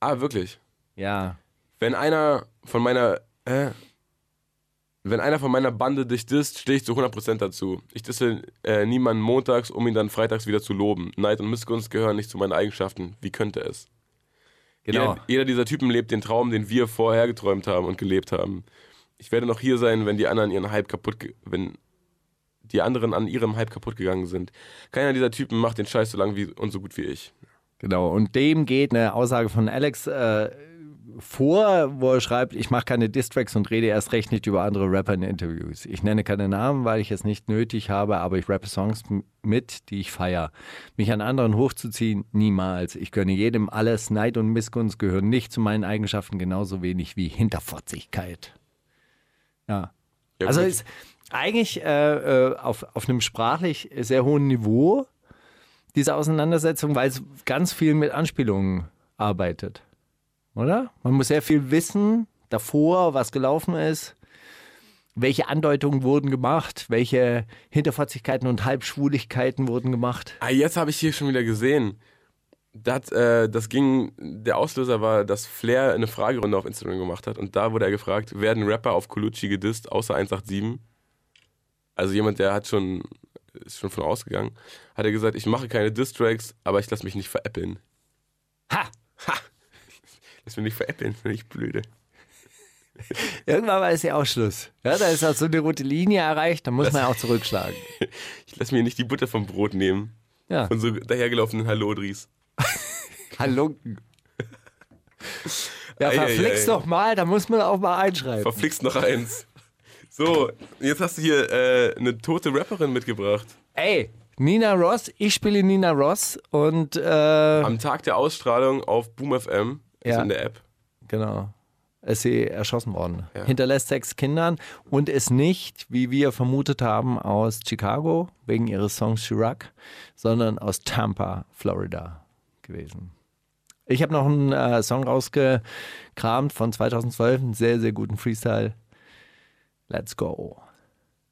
ah, wirklich. Ja. Wenn einer von meiner. Äh, wenn einer von meiner Bande dich disst, stehe ich zu 100% dazu. Ich disse äh, niemanden montags, um ihn dann freitags wieder zu loben. Neid und Missgunst gehören nicht zu meinen Eigenschaften. Wie könnte es? Genau. Jeder, jeder dieser Typen lebt den Traum, den wir vorher geträumt haben und gelebt haben. Ich werde noch hier sein, wenn die anderen ihren Hype kaputt, wenn die anderen an ihrem Hype kaputt gegangen sind. Keiner dieser Typen macht den Scheiß so lang wie und so gut wie ich. Genau. Und dem geht eine Aussage von Alex äh, vor, wo er schreibt, ich mache keine Distracks und rede erst recht nicht über andere Rapper in Interviews. Ich nenne keine Namen, weil ich es nicht nötig habe, aber ich rappe Songs mit, die ich feiere. Mich an anderen hochzuziehen, niemals. Ich gönne jedem alles. Neid und Missgunst gehören nicht zu meinen Eigenschaften, genauso wenig wie Hinterfotzigkeit. Ja. Ja, also ist eigentlich äh, äh, auf, auf einem sprachlich sehr hohen Niveau diese Auseinandersetzung, weil es ganz viel mit Anspielungen arbeitet. Oder? Man muss sehr viel wissen davor, was gelaufen ist, welche Andeutungen wurden gemacht, welche Hinterfotzigkeiten und Halbschwuligkeiten wurden gemacht. Ah, jetzt habe ich hier schon wieder gesehen. Das, äh, das ging, der Auslöser war, dass Flair eine Fragerunde auf Instagram gemacht hat und da wurde er gefragt, werden Rapper auf Colucci gedisst, außer 187? Also jemand, der hat schon, ist schon von ausgegangen, hat er gesagt, ich mache keine Diss-Tracks, aber ich lasse mich nicht veräppeln. Ha! Ha! Lass mich nicht veräppeln, finde ich blöde. Irgendwann war es ja auch Schluss. Ja, da ist auch so eine rote Linie erreicht, da muss man auch zurückschlagen. Ich lasse mir nicht die Butter vom Brot nehmen. Ja. Von so dahergelaufenen Hallodris. Halunken. Ja, Ei, ei, verflixt ei. doch mal, da muss man auch mal einschreiben. Verflixt noch eins. So, jetzt hast du hier äh, eine tote Rapperin mitgebracht. Ey, Nina Ross, ich spiele Nina Ross und äh, Am Tag der Ausstrahlung auf Boom FM, ist Ja. in der App. genau, ist sie erschossen worden. Ja. Hinterlässt sechs Kindern und ist nicht, wie wir vermutet haben, aus Chicago wegen ihres Songs Chirac, sondern aus Tampa, Florida gewesen. Ich habe noch einen äh, Song rausgekramt von 2012, einen sehr, sehr guten Freestyle. Let's go.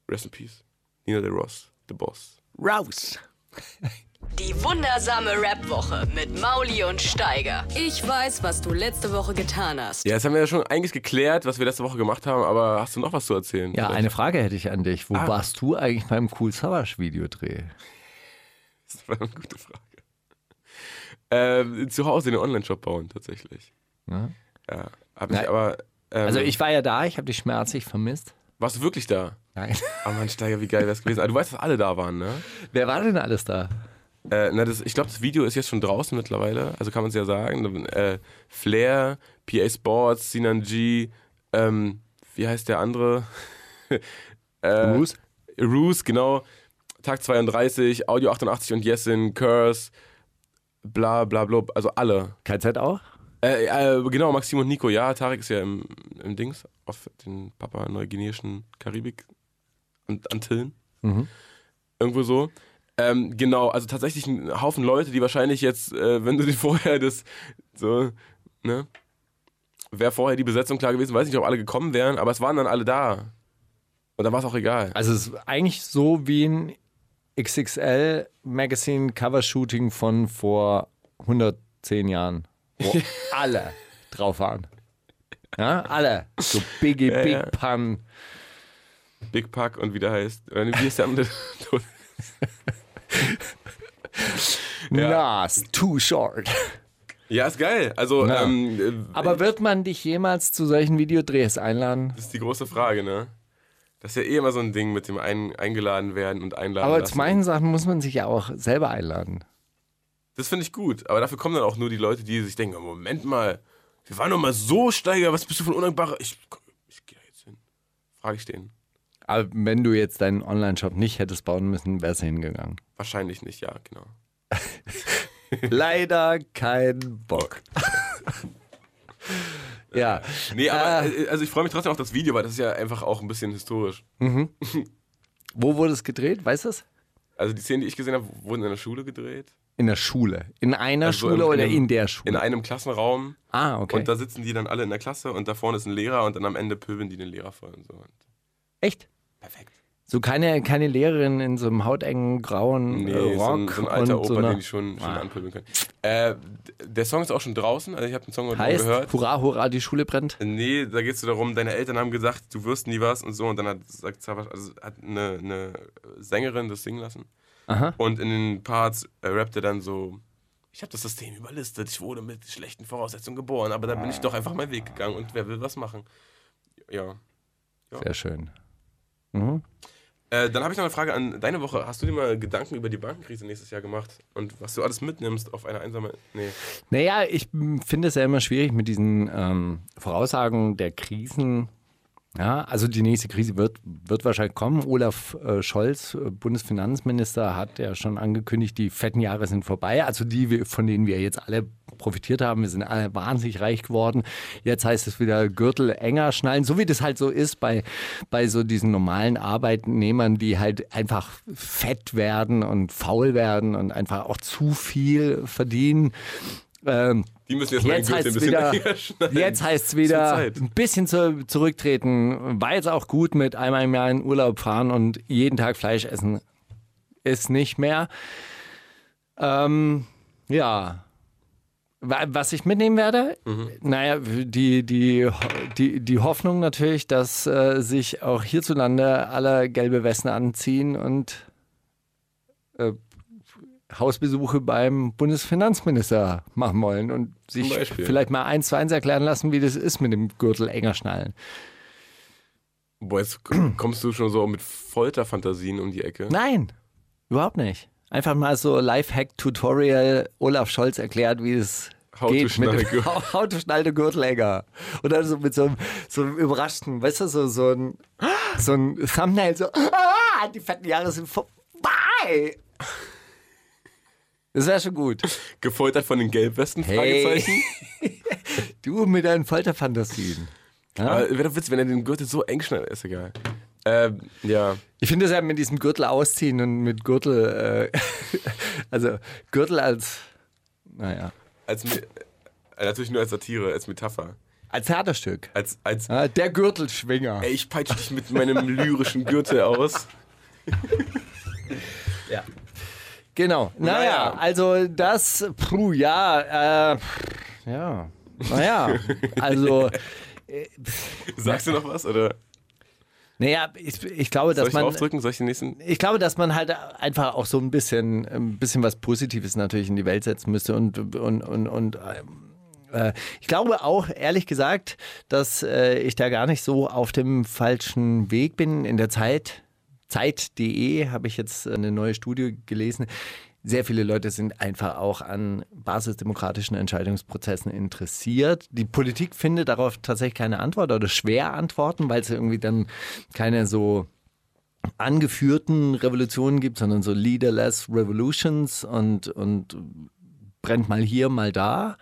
Rest in Peace. Nina de Ross, The Boss. Raus! Die wundersame Rap-Woche mit Mauli und Steiger. Ich weiß, was du letzte Woche getan hast. Ja, jetzt haben wir ja schon eigentlich geklärt, was wir letzte Woche gemacht haben, aber hast du noch was zu erzählen? Ja, Vielleicht? eine Frage hätte ich an dich. Wo Ah. warst du eigentlich beim Cool Savage Videodreh? Das war eine gute Frage. Ähm, zu Hause den Online-Shop bauen, tatsächlich. Ja. Ja, hab ich aber. Ähm, Also ich war ja da, ich habe dich schmerzlich vermisst. Warst du wirklich da? Nein. Oh Mann, Steiger, wie geil wär's gewesen. Aber du weißt, dass alle da waren, ne? Wer war denn alles da? Äh, na, das, ich glaube, das Video ist jetzt schon draußen mittlerweile, also kann man es ja sagen. Äh, Flair, PA Sports, Sinan G, ähm, wie heißt der andere? äh, Roos? Roos, genau. Tag 32, Audio 88 und Yesin, Curse, bla bla bla, also alle. KZ auch? Äh, äh, genau, Maxim und Nico, ja, Tarek ist ja im, im Dings, auf den Papua-Neuguineischen Karibik und Antillen. Mhm. Irgendwo so. Ähm, genau, also tatsächlich ein Haufen Leute, die wahrscheinlich jetzt, äh, wenn du dir vorher das, so, ne, wäre vorher die Besetzung klar gewesen, weiß nicht, ob alle gekommen wären, aber es waren dann alle da. Und da war es auch egal. Also es ist eigentlich so wie ein XXL Magazine Cover Shooting von vor 110 Jahren. wo alle drauf waren. Ja, alle. So Biggie, Ja, Big ja. Pun. Big Pack und wie der heißt. Oder Wie ist der andere? Nas, too short. ja, ist geil. Also, Ja. ähm, äh, Aber wird man dich jemals zu solchen Videodrehs einladen? das ist die große Frage, ne? Das ist ja eh immer so ein Ding mit dem ein, eingeladen werden und einladen Aber lassen. zu meinen Sachen muss man sich ja auch selber einladen. Das finde ich gut. Aber dafür kommen dann auch nur die Leute, die sich denken, Moment mal, wir waren doch mal so Steiger, was bist du für ein undankbarer... Ich, ich gehe da jetzt hin. Frage ich den. Aber wenn du jetzt deinen Online-Shop nicht hättest bauen müssen, wärst du hingegangen. Wahrscheinlich nicht, ja, genau. Leider kein Bock. ja. Nee, aber Äh. äh, also ich freue mich trotzdem auf das Video, weil das ist ja einfach auch ein bisschen historisch. Wo wurde es gedreht? Weißt du es? Also die Szenen, die ich gesehen habe, wurden in der Schule gedreht. In der Schule. In einer Also Schule im- oder in der Schule? In einem Klassenraum. ah, okay. Und da sitzen die dann alle in der Klasse und da vorne ist ein Lehrer und dann am Ende pöbeln die den Lehrer voll und so. Echt? Perfekt. So keine, keine Lehrerin in so einem hautengen grauen Nee, äh, so ein, Rock so ein alter und Opa, so einer, den die schon, schon Ah. anpöbeln können. Äh, der Song ist auch schon draußen, also ich habe den Song heute heißt gehört. Hurra, hurra, die Schule brennt. Nee, da geht es so darum, deine Eltern haben gesagt, du wirst nie was und so. Und dann hat, sagt Savas, also hat eine, eine Sängerin das singen lassen. Aha. Und in den Parts äh, rappt er dann so, ich habe das System überlistet, ich wurde mit schlechten Voraussetzungen geboren, aber dann bin ich doch einfach meinen Weg gegangen und wer will was machen? Ja. Sehr schön. Mhm. Äh, dann habe ich noch eine Frage an deine Woche. Hast du dir mal Gedanken über die Bankenkrise nächstes Jahr gemacht? Und was du alles mitnimmst auf eine einsame... Nee. Naja, ich finde es ja immer schwierig mit diesen ähm, Voraussagen der Krisen. Ja, also die nächste Krise wird, wird wahrscheinlich kommen. Olaf äh, Scholz, äh, Bundesfinanzminister, hat ja schon angekündigt, die fetten Jahre sind vorbei. Also die, von denen wir jetzt alle profitiert haben. Wir sind alle wahnsinnig reich geworden. Jetzt heißt es wieder Gürtel enger schnallen, so wie das halt so ist bei, bei so diesen normalen Arbeitnehmern, die halt einfach fett werden und faul werden und einfach auch zu viel verdienen. Ähm, Die müssen jetzt, mal Jetzt es ein bisschen wieder, jetzt heißt es wieder ein bisschen zu, zurücktreten. War jetzt auch gut mit einmal im Jahr in Urlaub fahren und jeden Tag Fleisch essen. Ist nicht mehr. Ähm, ja. Wa- Was ich mitnehmen werde, Mhm. naja, die, die, die, die Hoffnung natürlich, dass äh, sich auch hierzulande alle gelbe Westen anziehen und äh, Hausbesuche beim Bundesfinanzminister machen wollen und sich vielleicht mal eins zu eins erklären lassen, wie das ist mit dem Gürtel enger schnallen. Boah, jetzt kommst du schon so mit Folterfantasien um die Ecke. Nein, überhaupt nicht. Einfach mal so Lifehack-Tutorial Olaf Scholz erklärt, wie es How geht mit dem Gürtel. How to dann so mit so einem, so einem überraschten, weißt du, so, so ein, so ein Thumbnail, so, ah, die fetten Jahre sind vorbei. Das wäre schon gut. Gefoltert von den Gelbwesten? Hey. Fragezeichen. Du mit deinen Folterfantasien. Aber wäre doch witzig, wenn er den Gürtel so eng schneidet. Ist egal. Ähm, ja. Ich finde es ja mit diesem Gürtel ausziehen und mit Gürtel, äh, also Gürtel als, naja, Als, äh, natürlich nur als Satire, als Metapher. als Theaterstück. Als, als Ja, der Gürtelschwinger. ey, ich peitsche dich mit meinem lyrischen Gürtel aus. Genau. Naja, Naja. also das, puh, ja, äh, ja, naja, also, Sagst du noch was? Oder naja, ich, ich glaube, soll dass ich man, aufdrücken? Soll ich den nächsten? ich glaube, dass man halt einfach auch so ein bisschen, ein bisschen was Positives natürlich in die Welt setzen müsste und, und, und, und ähm, äh, ich glaube auch, ehrlich gesagt, dass äh, ich da gar nicht so auf dem falschen Weg bin. In der Zeit, Zeit.de habe ich jetzt eine neue Studie gelesen. Sehr viele Leute sind einfach auch an basisdemokratischen Entscheidungsprozessen interessiert. Die Politik findet darauf tatsächlich keine Antwort oder schwer Antworten, weil es irgendwie dann keine so angeführten Revolutionen gibt, sondern so leaderless revolutions und, und brennt mal hier, mal da.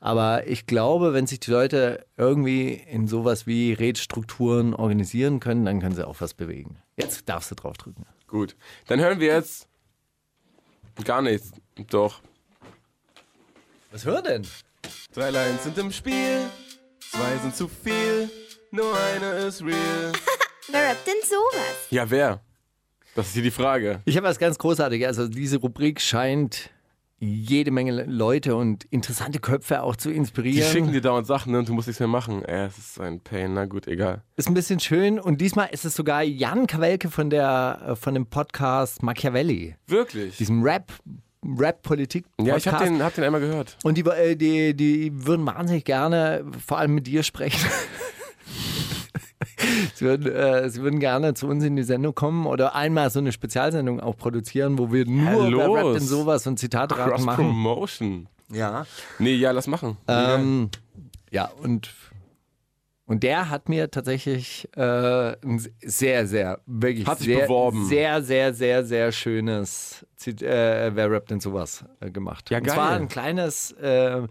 Aber ich glaube, wenn sich die Leute irgendwie in sowas wie Rätstrukturen organisieren können, dann können sie auch was bewegen. Jetzt darfst du drauf drücken. Gut. Dann hören wir jetzt gar nichts. Doch. Was hör denn? Drei Lines sind im Spiel, zwei sind zu viel, nur eine ist real. Wer rappt denn sowas? Ja, wer? Das ist hier die Frage. Ich habe was ganz Großartiges. Also diese Rubrik scheint jede Menge Leute und interessante Köpfe auch zu Die inspirieren. schicken dir dauernd Sachen ne, und du musst nichts mehr machen. Ey, es ist ein Pain, na gut, egal. Ist ein bisschen schön und diesmal ist es sogar Jan Kawelke von, der, äh, von dem Podcast Machiavelli, Wirklich? diesem Rap, Rap-Politik-Podcast. Ja, ich habe den, hab den einmal gehört. Und die, äh, die, die würden wahnsinnig gerne, vor allem mit dir sprechen. sie, würden, äh, sie würden gerne zu uns in die Sendung kommen oder einmal so eine Spezialsendung auch produzieren, wo wir nur Ja, wer rappt los. denn sowas und Zitatraten machen. Cross-Promotion. Ja. Nee, ja, lass machen. Ähm, ja, und, und der hat mir tatsächlich äh, ein sehr, sehr, wirklich Hat sehr, beworben. sehr, sehr, sehr, sehr schönes Zit äh, Wer rappt denn sowas äh, gemacht. Ja, und geil. zwar ein kleines äh,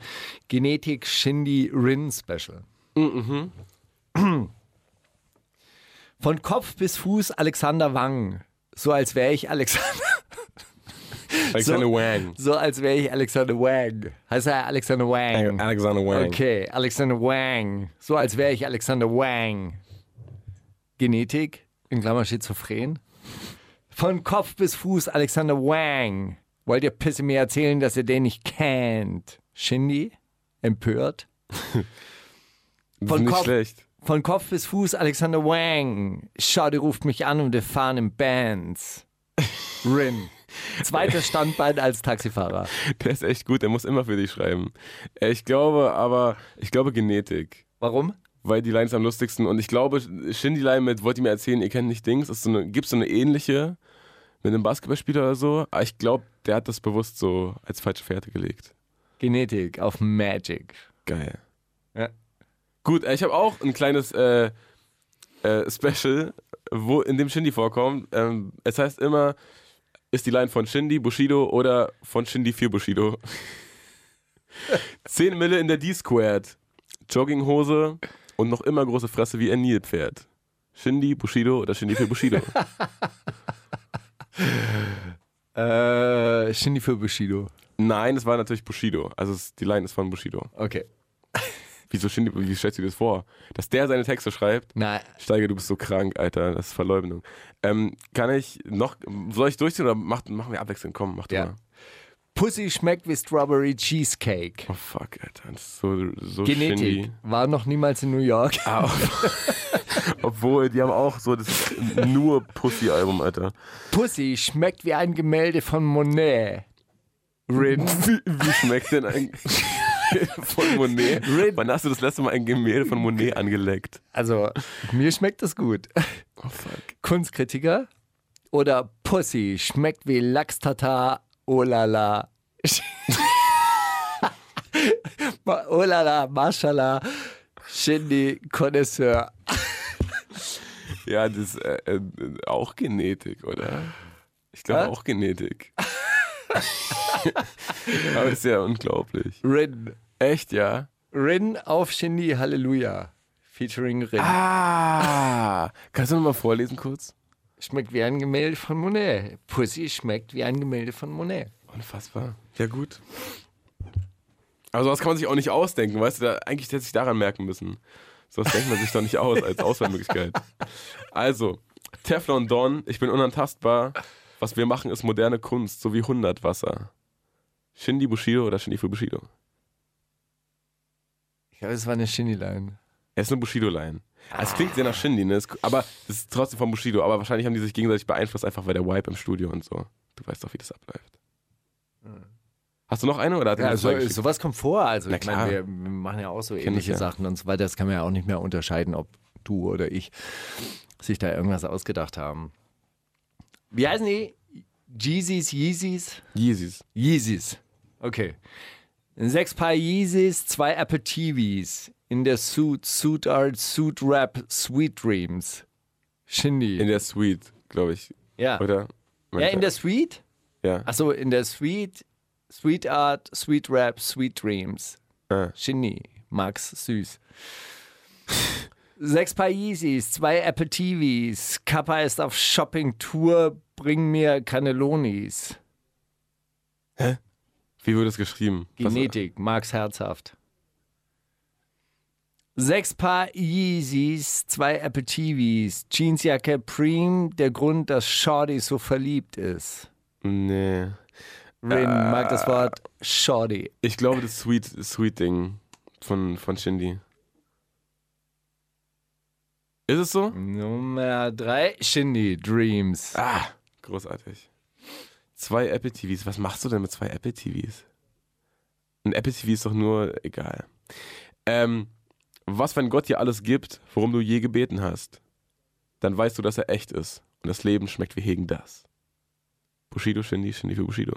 Genetik-Shindy-Rin-Special. Mhm. Von Kopf bis Fuß Alexander Wang. So als wäre ich Alexander. Alexander so, Wang. So als wäre ich Alexander Wang. Heißt er Alexander Wang? Alexander Wang. Okay, Alexander Wang. So als wäre ich Alexander Wang. Genetik, in Klammer schizophren. Von Kopf bis Fuß Alexander Wang. Wollt ihr Pisse mir erzählen, dass ihr den nicht kennt? Shindy? Empört? Von Kopf, schlecht. Von Kopf bis Fuß Alexander Wang. Schau, die ruft mich an und wir fahren in Bands. Rin. Zweites Standbein als Taxifahrer. Der ist echt gut, der muss immer für dich schreiben. Äh, Ich glaube aber, ich glaube Genetik. Warum? Weil die Line ist am lustigsten. Und ich glaube, Shindy Line mit, wollt ihr mir erzählen, ihr kennt nicht Dings, ist so eine, gibt so eine ähnliche mit einem Basketballspieler oder so. Aber ich glaube, der hat das bewusst so als falsche Fährte gelegt. Genetik auf Magic. Geil. Gut, äh, ich habe auch ein kleines äh, äh, Special, wo in dem Shindy vorkommt. Ähm, es heißt immer, ist die Line von Shindy, Bushido oder von Shindy für Bushido. 10 Mille in der D-Squared. Jogginghose und noch immer große Fresse wie ein Nilpferd. Shindy, Bushido oder Shindy für Bushido. Äh, Shindy für Bushido. Nein, es war natürlich Bushido. Also es, die Line ist von Bushido. Okay. Wieso wie stellst du dir das vor? Dass der seine Texte schreibt? Nein. Steiger, du bist so krank, Alter. Das ist Verleumdung. Ähm, kann ich noch, soll ich durchziehen oder mach, machen wir abwechselnd? Komm, mach du Ja. mal. Pussy schmeckt wie Strawberry Cheesecake. Oh fuck, Alter. Das ist so, so Genetik. shindy. War noch niemals in New York. Ah, Obwohl, die haben auch so das nur Pussy-Album, Alter. Pussy schmeckt wie ein Gemälde von Monet. Rin. Wie, wie schmeckt denn ein von Monet? Wann hast du das letzte Mal ein Gemälde von Monet angeleckt? Also, mir schmeckt das gut. Oh fuck. Kunstkritiker oder Pussy schmeckt wie Lachs-Tatar, oh la la. Oh la la, mashallah, Shindy, Connoisseur. Ja, das ist äh, äh, auch Genetik, oder? Ich glaube auch Genetik. Aber das ist ja unglaublich. Rin. Echt, ja? Rin auf Shindy, Halleluja. Featuring Rin. Ah, kannst du nochmal vorlesen kurz? Schmeckt wie ein Gemälde von Monet. Pussy schmeckt wie ein Gemälde von Monet. Unfassbar. Ja, gut. Also das kann man sich auch nicht ausdenken, weißt du, da, eigentlich hätte sich daran merken müssen. So das denkt man sich doch nicht aus als Auswahlmöglichkeit. Also, Teflon Don, ich bin unantastbar. Was wir machen, ist moderne Kunst, so wie 100 Wasser. Shindy Bushido oder Shindy für Bushido? Ich glaube, es war eine Shindy-Line. Er ist eine Bushido-Line. Es klingt sehr nach Shindy, ne? Es- aber das ist trotzdem von Bushido. Aber wahrscheinlich haben die sich gegenseitig beeinflusst, einfach weil der Vibe im Studio und so. Du weißt doch, wie das abläuft. Hast du noch eine oder hat er Ja, so, sowas kommt vor. Also, Na ich meine, wir, wir machen ja auch so Kenn ähnliche ich ja. Sachen und so weiter. Das kann man ja auch nicht mehr unterscheiden, ob du oder ich sich da irgendwas ausgedacht haben. Wie heißen die? Jeezys, Yeezys? Yeezys. Yeezys. Okay. Sechs Paar Yeezys, zwei Apple TVs. In der Suit, Suit Art, Suit Rap, Sweet Dreams. Shindy. In der Suite, glaube ich. ja. Oder? ja, in der Suite? Ja. Achso, in der Suite, Sweet Art, Sweet Rap, Sweet Dreams. Ah. Shindy, Max, süß. Sechs Paar Yeezys, zwei Apple TVs. Kappa ist auf Shopping-Tour, bring mir Cannellonis. Wie wurde es geschrieben? Genetik, Max herzhaft. Sechs Paar Yeezys, zwei Apple TVs, Jeansjacke Preem, der Grund, dass Shorty so verliebt ist. Nee. Rin mag das Wort Shorty. Ich glaube, das Sweet, Sweet Ding von, von Shindy. Ist es so? Nummer drei, Shindy Dreams. Ah, großartig. Zwei Apple TVs. Was machst du denn mit zwei Apple TVs? Ein Apple TV ist doch nur egal. Ähm, was, wenn Gott dir alles gibt, worum du je gebeten hast? Dann weißt du, dass er echt ist. Und das Leben schmeckt wie Hegen das. Bushido, Shindy, Shindy für Bushido.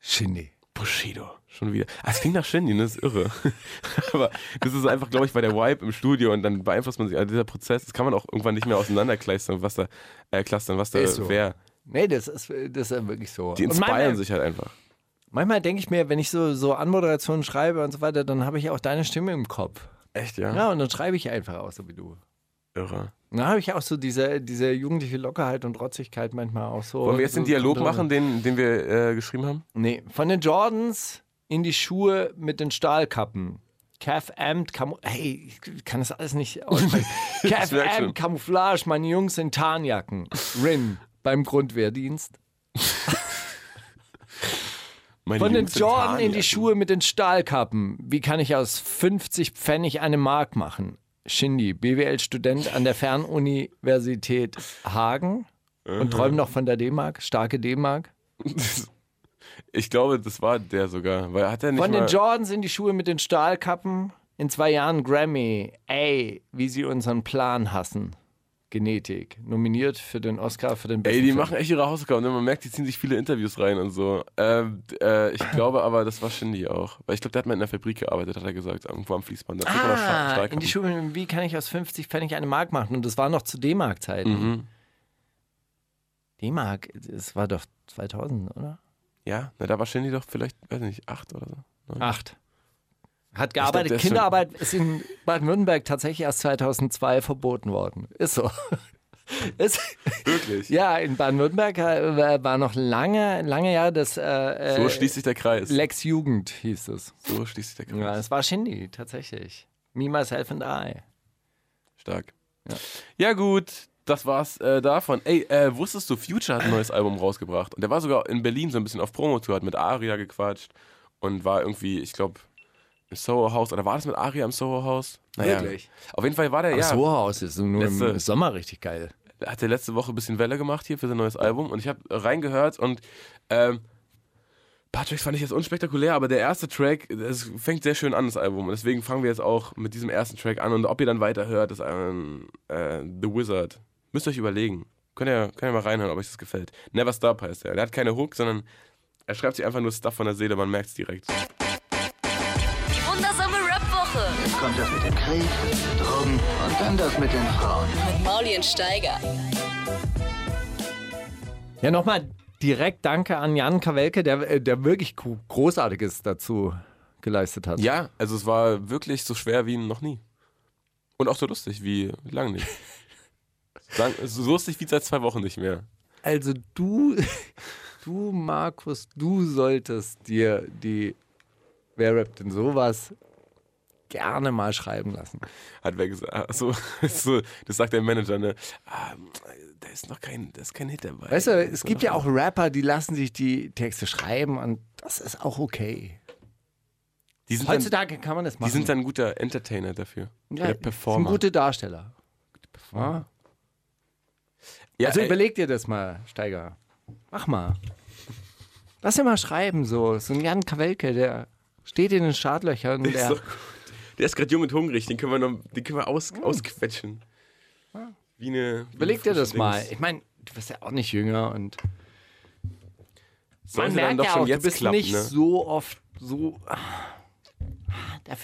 Shindy. Bushido. Schon wieder. Ah, es klingt nach Shindy, ne? das ist irre. Aber das ist einfach, glaube ich, bei der Vibe im Studio und dann beeinflusst man sich. Also dieser Prozess, das kann man auch irgendwann nicht mehr auseinanderklustern, was da, äh, clustern, was da Ist so. wer. Nee, das ist, das ist wirklich so. Die inspirieren manchmal- sich halt einfach. Manchmal denke ich mir, wenn ich so, so Anmoderationen schreibe und so weiter, dann habe ich auch deine Stimme im Kopf. Echt, ja? Ja, und dann schreibe ich einfach auch so wie du. Irre. Dann habe ich auch so diese, diese jugendliche Lockerheit und Rotzigkeit manchmal auch so. Wollen wir jetzt so den Dialog drin. machen, den, den wir äh, geschrieben haben? Nee, von den Jordans in die Schuhe mit den Stahlkappen. Calf Amt, Camu hey, ich kann das alles nicht aussprechen. Schon. Amt, Camouflage, meine Jungs in Tarnjacken. Rin beim Grundwehrdienst. Von den Jordan in die. Schuhe mit den Stahlkappen. Wie kann ich aus 50 Pfennig eine Mark machen? Shindy, BWL-Student an der Fernuniversität Hagen und träumt noch von der D-Mark, starke D-Mark. Ich glaube, das war der sogar. Weil hat er nicht Von den Jordans in die Schuhe mit den Stahlkappen. In zwei Jahren Grammy. Ey, wie sie unseren Plan hassen. Genetik. Nominiert für den Oscar für den besten Ey, die Film. machen echt ihre Hausaufgaben. ne? Man merkt, die ziehen sich viele Interviews rein und so. Ähm, äh, ich glaube aber, das war Shindy auch. Weil ich glaube, der hat mal in der Fabrik gearbeitet, hat er gesagt, irgendwo am Fließband. Da trägt man auch Sta- Ah, in die Schuhe, wie kann ich aus 50 Pfennig eine Mark machen? Und das war noch zu D-Mark-Zeiten. Mhm. D-Mark, das war doch 2000, oder? Ja, na, da war Shindy doch vielleicht, weiß nicht, acht oder so. Neun. Acht. Hat glaub, gearbeitet. schon- Kinderarbeit ist in Baden-Württemberg tatsächlich erst 2002 verboten worden. Ist so. Ist, Wirklich? ja, in Baden-Württemberg äh, war noch lange, lange Jahre das äh, So äh, schließt sich der Kreis. Lex Jugend hieß es. So schließt sich der Kreis. Ja, es war Shindy, tatsächlich. Me, Myself and I. Stark. Ja. gut, das war's äh, davon. Ey, äh, wusstest du, Future hat ein neues Album rausgebracht. Und der war sogar in Berlin so ein bisschen auf Promotour, hat mit Aria gequatscht und war irgendwie, ich glaube, im Soho House. Oder war das mit Aria im Soho House? Wirklich? Auf jeden Fall war der, Aber ja, so Haus ist nur im Letzte- Sommer richtig geil. hat der letzte Woche ein bisschen Welle gemacht hier für sein neues Album. Und ich habe reingehört und ähm, paar Tracks fand ich jetzt unspektakulär, aber der erste Track, das fängt sehr schön an, das Album. Und deswegen fangen wir jetzt auch mit diesem ersten Track an. Und ob ihr dann weiterhört, ist ein äh, The Wizard. Müsst ihr euch überlegen. Könnt ihr, könnt ihr mal reinhören, ob euch das gefällt. Never Stop heißt er. Der hat keine Hook, sondern er schreibt sich einfach nur Stuff von der Seele, man merkt es direkt. Kommt das mit dem Krieg, Drogen und dann das mit den Frauen. mit Mauli und Steiger. Ja, nochmal direkt danke an Jan Kawelke, der, äh, der wirklich gro- Großartiges dazu geleistet hat. Ja, also es war wirklich so schwer wie noch nie. Und auch so lustig wie lange nicht. So lustig wie seit zwei Wochen nicht mehr. Also du, du Markus, du solltest dir die Wer rappt denn sowas gerne mal schreiben lassen. Hat wer gesagt. Ach So, so, das sagt der Manager, ne? Ah, da ist noch kein, da ist kein Hit dabei. Weißt du, es gibt ja auch Rapper, die lassen sich die Texte schreiben und das ist auch okay. Sind, dann, Heutzutage kann man das machen. die sind dann ein guter Entertainer dafür. ja, Oder sind Performer. gute Darsteller. Ja. ja, Also ey, überleg dir das mal, Steiger. Mach mal. Lass dir mal schreiben, so. So ein Jan Kawelke, der steht in den Startlöchern. der ist doch gut. Der ist gerade jung und hungrig, den können wir, noch, den können wir aus, ausquetschen. Wie eine. wie überleg dir das frische mal. Dings. Ich meine, du bist ja auch nicht jünger und Sollte man dann merkt doch ja schon auch, jetzt du bist klappen, nicht ne? so oft so. ah, Da,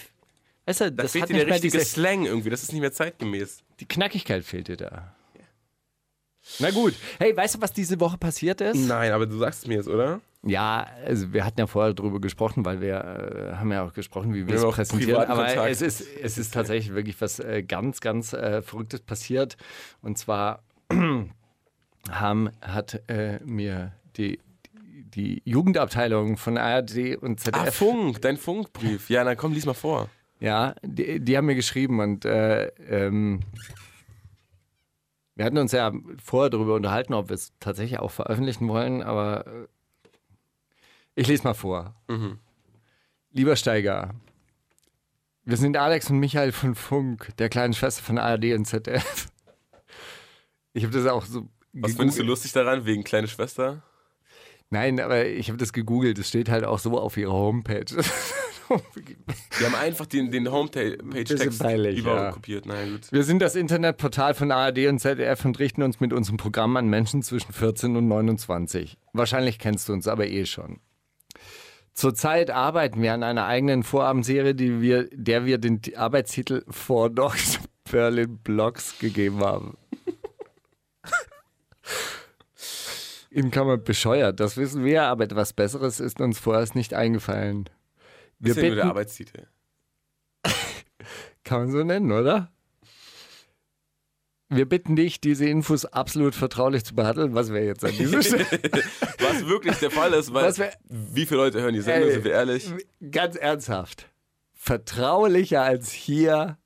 weißt du, Da das fehlt hat dir der richtige diese, Slang irgendwie, das ist nicht mehr zeitgemäß. die Knackigkeit fehlt dir da. Na gut. Hey, weißt du, was diese Woche passiert ist? Nein, aber du sagst es mir jetzt, oder? Ja, also wir hatten ja vorher drüber gesprochen, weil wir äh, haben ja auch gesprochen, wie wir Wir es präsentieren. Aber Kontakt. es ist, es ist tatsächlich wirklich was äh, ganz, ganz äh, Verrücktes passiert. Und zwar haben, hat äh, mir die, die, Jugendabteilung von ARD und Ah, ZDF, Funk, dein Funkbrief. Ja, na komm, lies mal vor. ja, die, die haben mir geschrieben und äh, ähm, wir hatten uns ja vorher darüber unterhalten, ob wir es tatsächlich auch veröffentlichen wollen, aber äh, Ich lese mal vor. Lieber Steiger, wir sind Alex und Michael von Funk, der kleinen Schwester von ARD und ZDF. Ich habe das auch so. Was findest du gegoogelt. lustig daran, wegen kleine Schwester? Nein, aber ich habe das gegoogelt. Es steht halt auch so auf ihrer Homepage. Die haben einfach den, den Homepage-Text überkopiert. Na ja, gut. Wir sind das Internetportal von ARD und ZDF und richten uns mit unserem Programm an Menschen zwischen 14 und 29. Wahrscheinlich kennst du uns aber eh schon. Zurzeit arbeiten wir an einer eigenen Vorabendserie, die wir, der wir den Arbeitstitel Four Dogs Berlin Blocks gegeben haben. Ihnen kann man bescheuert, das wissen wir, aber etwas Besseres ist uns vorerst nicht eingefallen. Wir Das ist ja nur der Arbeitstitel. kann man so nennen, oder? Wir bitten dich, diese Infos absolut vertraulich zu behandeln, was wäre jetzt an dieser Stelle? Was wirklich der Fall ist, weil wär- wie viele Leute hören die Sendung, Ey, sind wir ehrlich? Ganz ernsthaft. Vertraulicher als hier,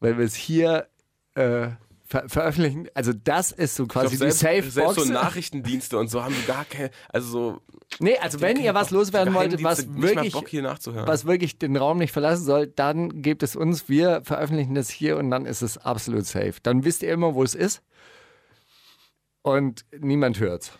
weil wir es hier äh, ver veröffentlichen. Also das ist so quasi glaub, die selbst, selbst so Nachrichtendienste und so haben die gar keine, also so nee, also wenn ihr was loswerden wolltet, was wirklich, Bock hier nachzuhören. was wirklich den Raum nicht verlassen soll, dann gebt es uns. Wir veröffentlichen das hier und dann ist es absolut safe. Dann wisst ihr immer, wo es ist. Und niemand hört's.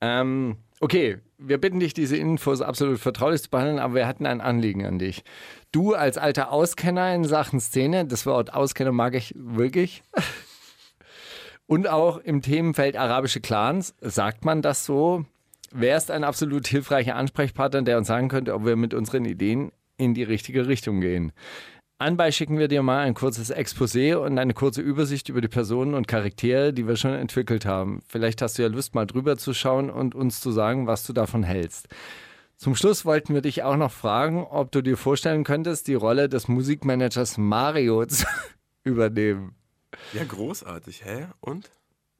Ähm, okay, wir bitten dich, diese Infos absolut vertraulich zu behandeln, aber wir hatten ein Anliegen an dich. Du als alter Auskenner in Sachen Szene, das Wort Auskenner mag ich wirklich. Und auch im Themenfeld arabische Clans, sagt man das so? Wärst ein absolut hilfreicher Ansprechpartner, der uns sagen könnte, ob wir mit unseren Ideen in die richtige Richtung gehen. Anbei schicken wir dir mal ein kurzes Exposé und eine kurze Übersicht über die Personen und Charaktere, die wir schon entwickelt haben. Vielleicht hast du ja Lust, mal drüber zu schauen und uns zu sagen, was du davon hältst. Zum Schluss wollten wir dich auch noch fragen, ob du dir vorstellen könntest, die Rolle des Musikmanagers Mario zu übernehmen. ja, großartig, hä? Und?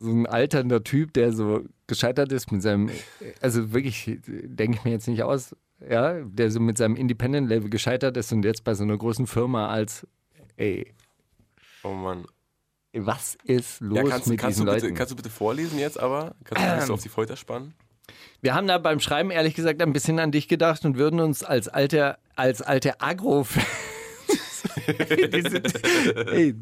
So ein alternder Typ, der so gescheitert ist mit seinem, also wirklich, denke ich mir jetzt nicht aus, ja, der so mit seinem Independent-Level gescheitert ist und jetzt bei so einer großen Firma als, ey, Oh Mann. was ist los Ja, kannst, mit kannst, diesen du bitte, Leuten? kannst du bitte vorlesen jetzt aber? Kannst du so auf die Folter spannen? Wir haben da beim Schreiben ehrlich gesagt ein bisschen an dich gedacht und würden uns als alte, als alte agro ey,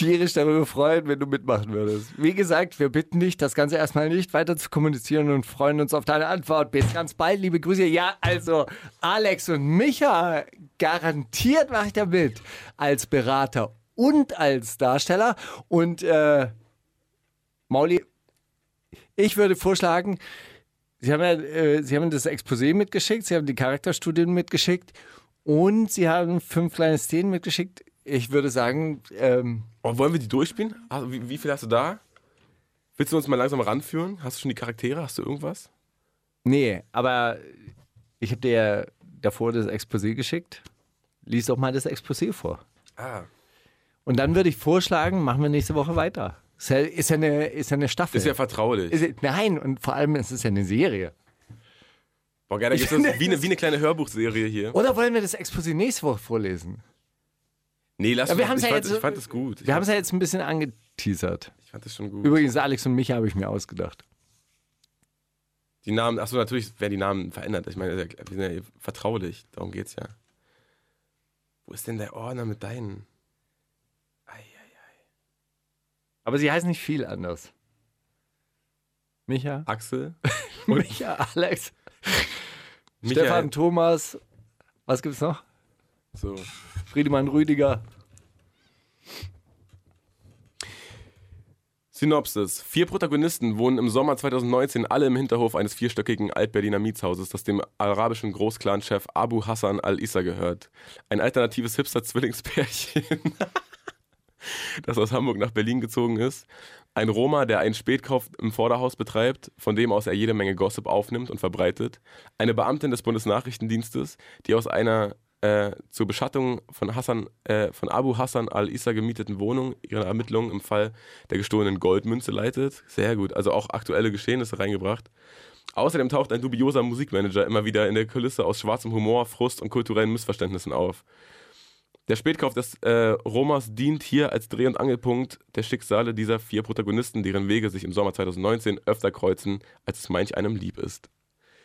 tierisch darüber freuen, wenn du mitmachen würdest. Wie gesagt, wir bitten dich, das Ganze erstmal nicht weiter zu kommunizieren und freuen uns auf deine Antwort. Bis ganz bald, liebe Grüße. Ja, also Alex und Micha, garantiert mache ich da mit. Als Berater und als Darsteller. Und äh, Mauli, ich würde vorschlagen, Sie haben ja äh, Sie haben das Exposé mitgeschickt, Sie haben die Charakterstudien mitgeschickt und Sie haben fünf kleine Szenen mitgeschickt. Ich würde sagen, ähm, Oh, wollen wir die durchspielen? Also, wie, wie viel hast du da? Willst du uns mal langsam ranführen? Hast du schon die Charaktere? Hast du irgendwas? nee, aber ich habe dir davor das Exposé geschickt. Lies doch mal das Exposé vor. Ah. Und dann würde ich vorschlagen, machen wir nächste Woche weiter. Ist ja, ist ja, eine, ist ja eine Staffel. Ist ja vertraulich. Ist nein, und vor allem ist es ja eine Serie. Boah, geil, da gibt's das wie, eine, wie eine kleine Hörbuchserie hier. Oder wollen wir das Exposé nächste Woche vorlesen? Nee, lass Ja, wir ich, ja fand, jetzt- ich fand das gut. Ich, Wir haben es ja jetzt ein bisschen angeteasert. ich fand das schon gut. Übrigens, Alex und Micha habe ich mir ausgedacht. Die Namen, achso, natürlich werden die Namen verändert. Ich meine, wir sind ja vertraulich. Darum geht's ja. Wo ist denn der Ordner mit deinen? Ei, ei, Aber sie heißen nicht viel anders. Micha, Axel? Micha, Alex, Michael. Stefan, Thomas, was gibt's noch? So. Friedemann Rüdiger. Synopsis. Vier Protagonisten wohnen im Sommer 2019 alle im Hinterhof eines vierstöckigen Altberliner Mietshauses, das dem arabischen Großclan-Chef Abu Hassan al-Issa gehört. Ein alternatives Hipster-Zwillingspärchen, das aus Hamburg nach Berlin gezogen ist. Ein Roma, der einen Spätkauf im Vorderhaus betreibt, von dem aus er jede Menge Gossip aufnimmt und verbreitet. Eine Beamtin des Bundesnachrichtendienstes, die aus einer äh, zur Beschattung von, Hassan, äh, von Abu Hassan al-Issa gemieteten Wohnung ihre Ermittlungen im Fall der gestohlenen Goldmünze leitet. Sehr gut, also auch aktuelle Geschehnisse reingebracht. Außerdem taucht ein dubioser Musikmanager immer wieder in der Kulisse aus schwarzem Humor, Frust und kulturellen Missverständnissen auf. Der Spätkauf des äh, Romas dient hier als Dreh- und Angelpunkt der Schicksale dieser vier Protagonisten, deren Wege sich im Sommer 2019 öfter kreuzen, als es manch einem lieb ist.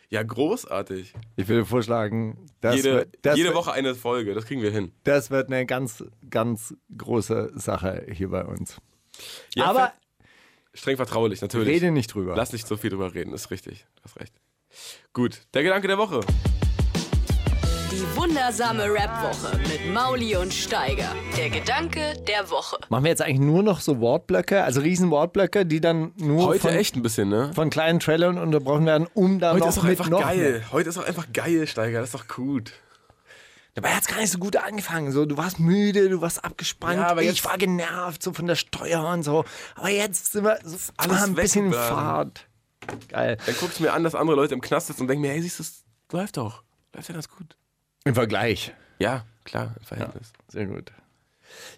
Ja, großartig. Ich würde vorschlagen, jede wird, jede wird, Woche eine Folge, das kriegen wir hin. das wird eine ganz, ganz große Sache hier bei uns. Ja, Aber streng vertraulich, natürlich. rede nicht drüber. Lass nicht so viel drüber reden, ist richtig. Hast recht. Gut, der Gedanke der Woche. Die wundersame Rap-Woche mit Mauli und Steiger. Der Gedanke der Woche. Machen wir jetzt eigentlich nur noch so Wortblöcke, also riesen Wortblöcke, die dann nur Heute von, echt ein bisschen, ne? von kleinen Trailern unterbrochen werden, um dann Heute noch ist doch mit einfach noch geil. Heute ist doch einfach geil, Steiger. Das ist doch gut. Dabei hat es gar nicht so gut angefangen. So, du warst müde, du warst abgespannt. Ja, aber ich war genervt so von der Steuer und so. Aber jetzt sind wir so alles ein bisschen in. Fahrt. Geil. Dann guck ich mir an, dass andere Leute im Knast sitzen und denken mir, hey, siehst du, es läuft doch. Läuft ja ganz gut. Im Vergleich. Ja, klar, im Verhältnis. Sehr gut.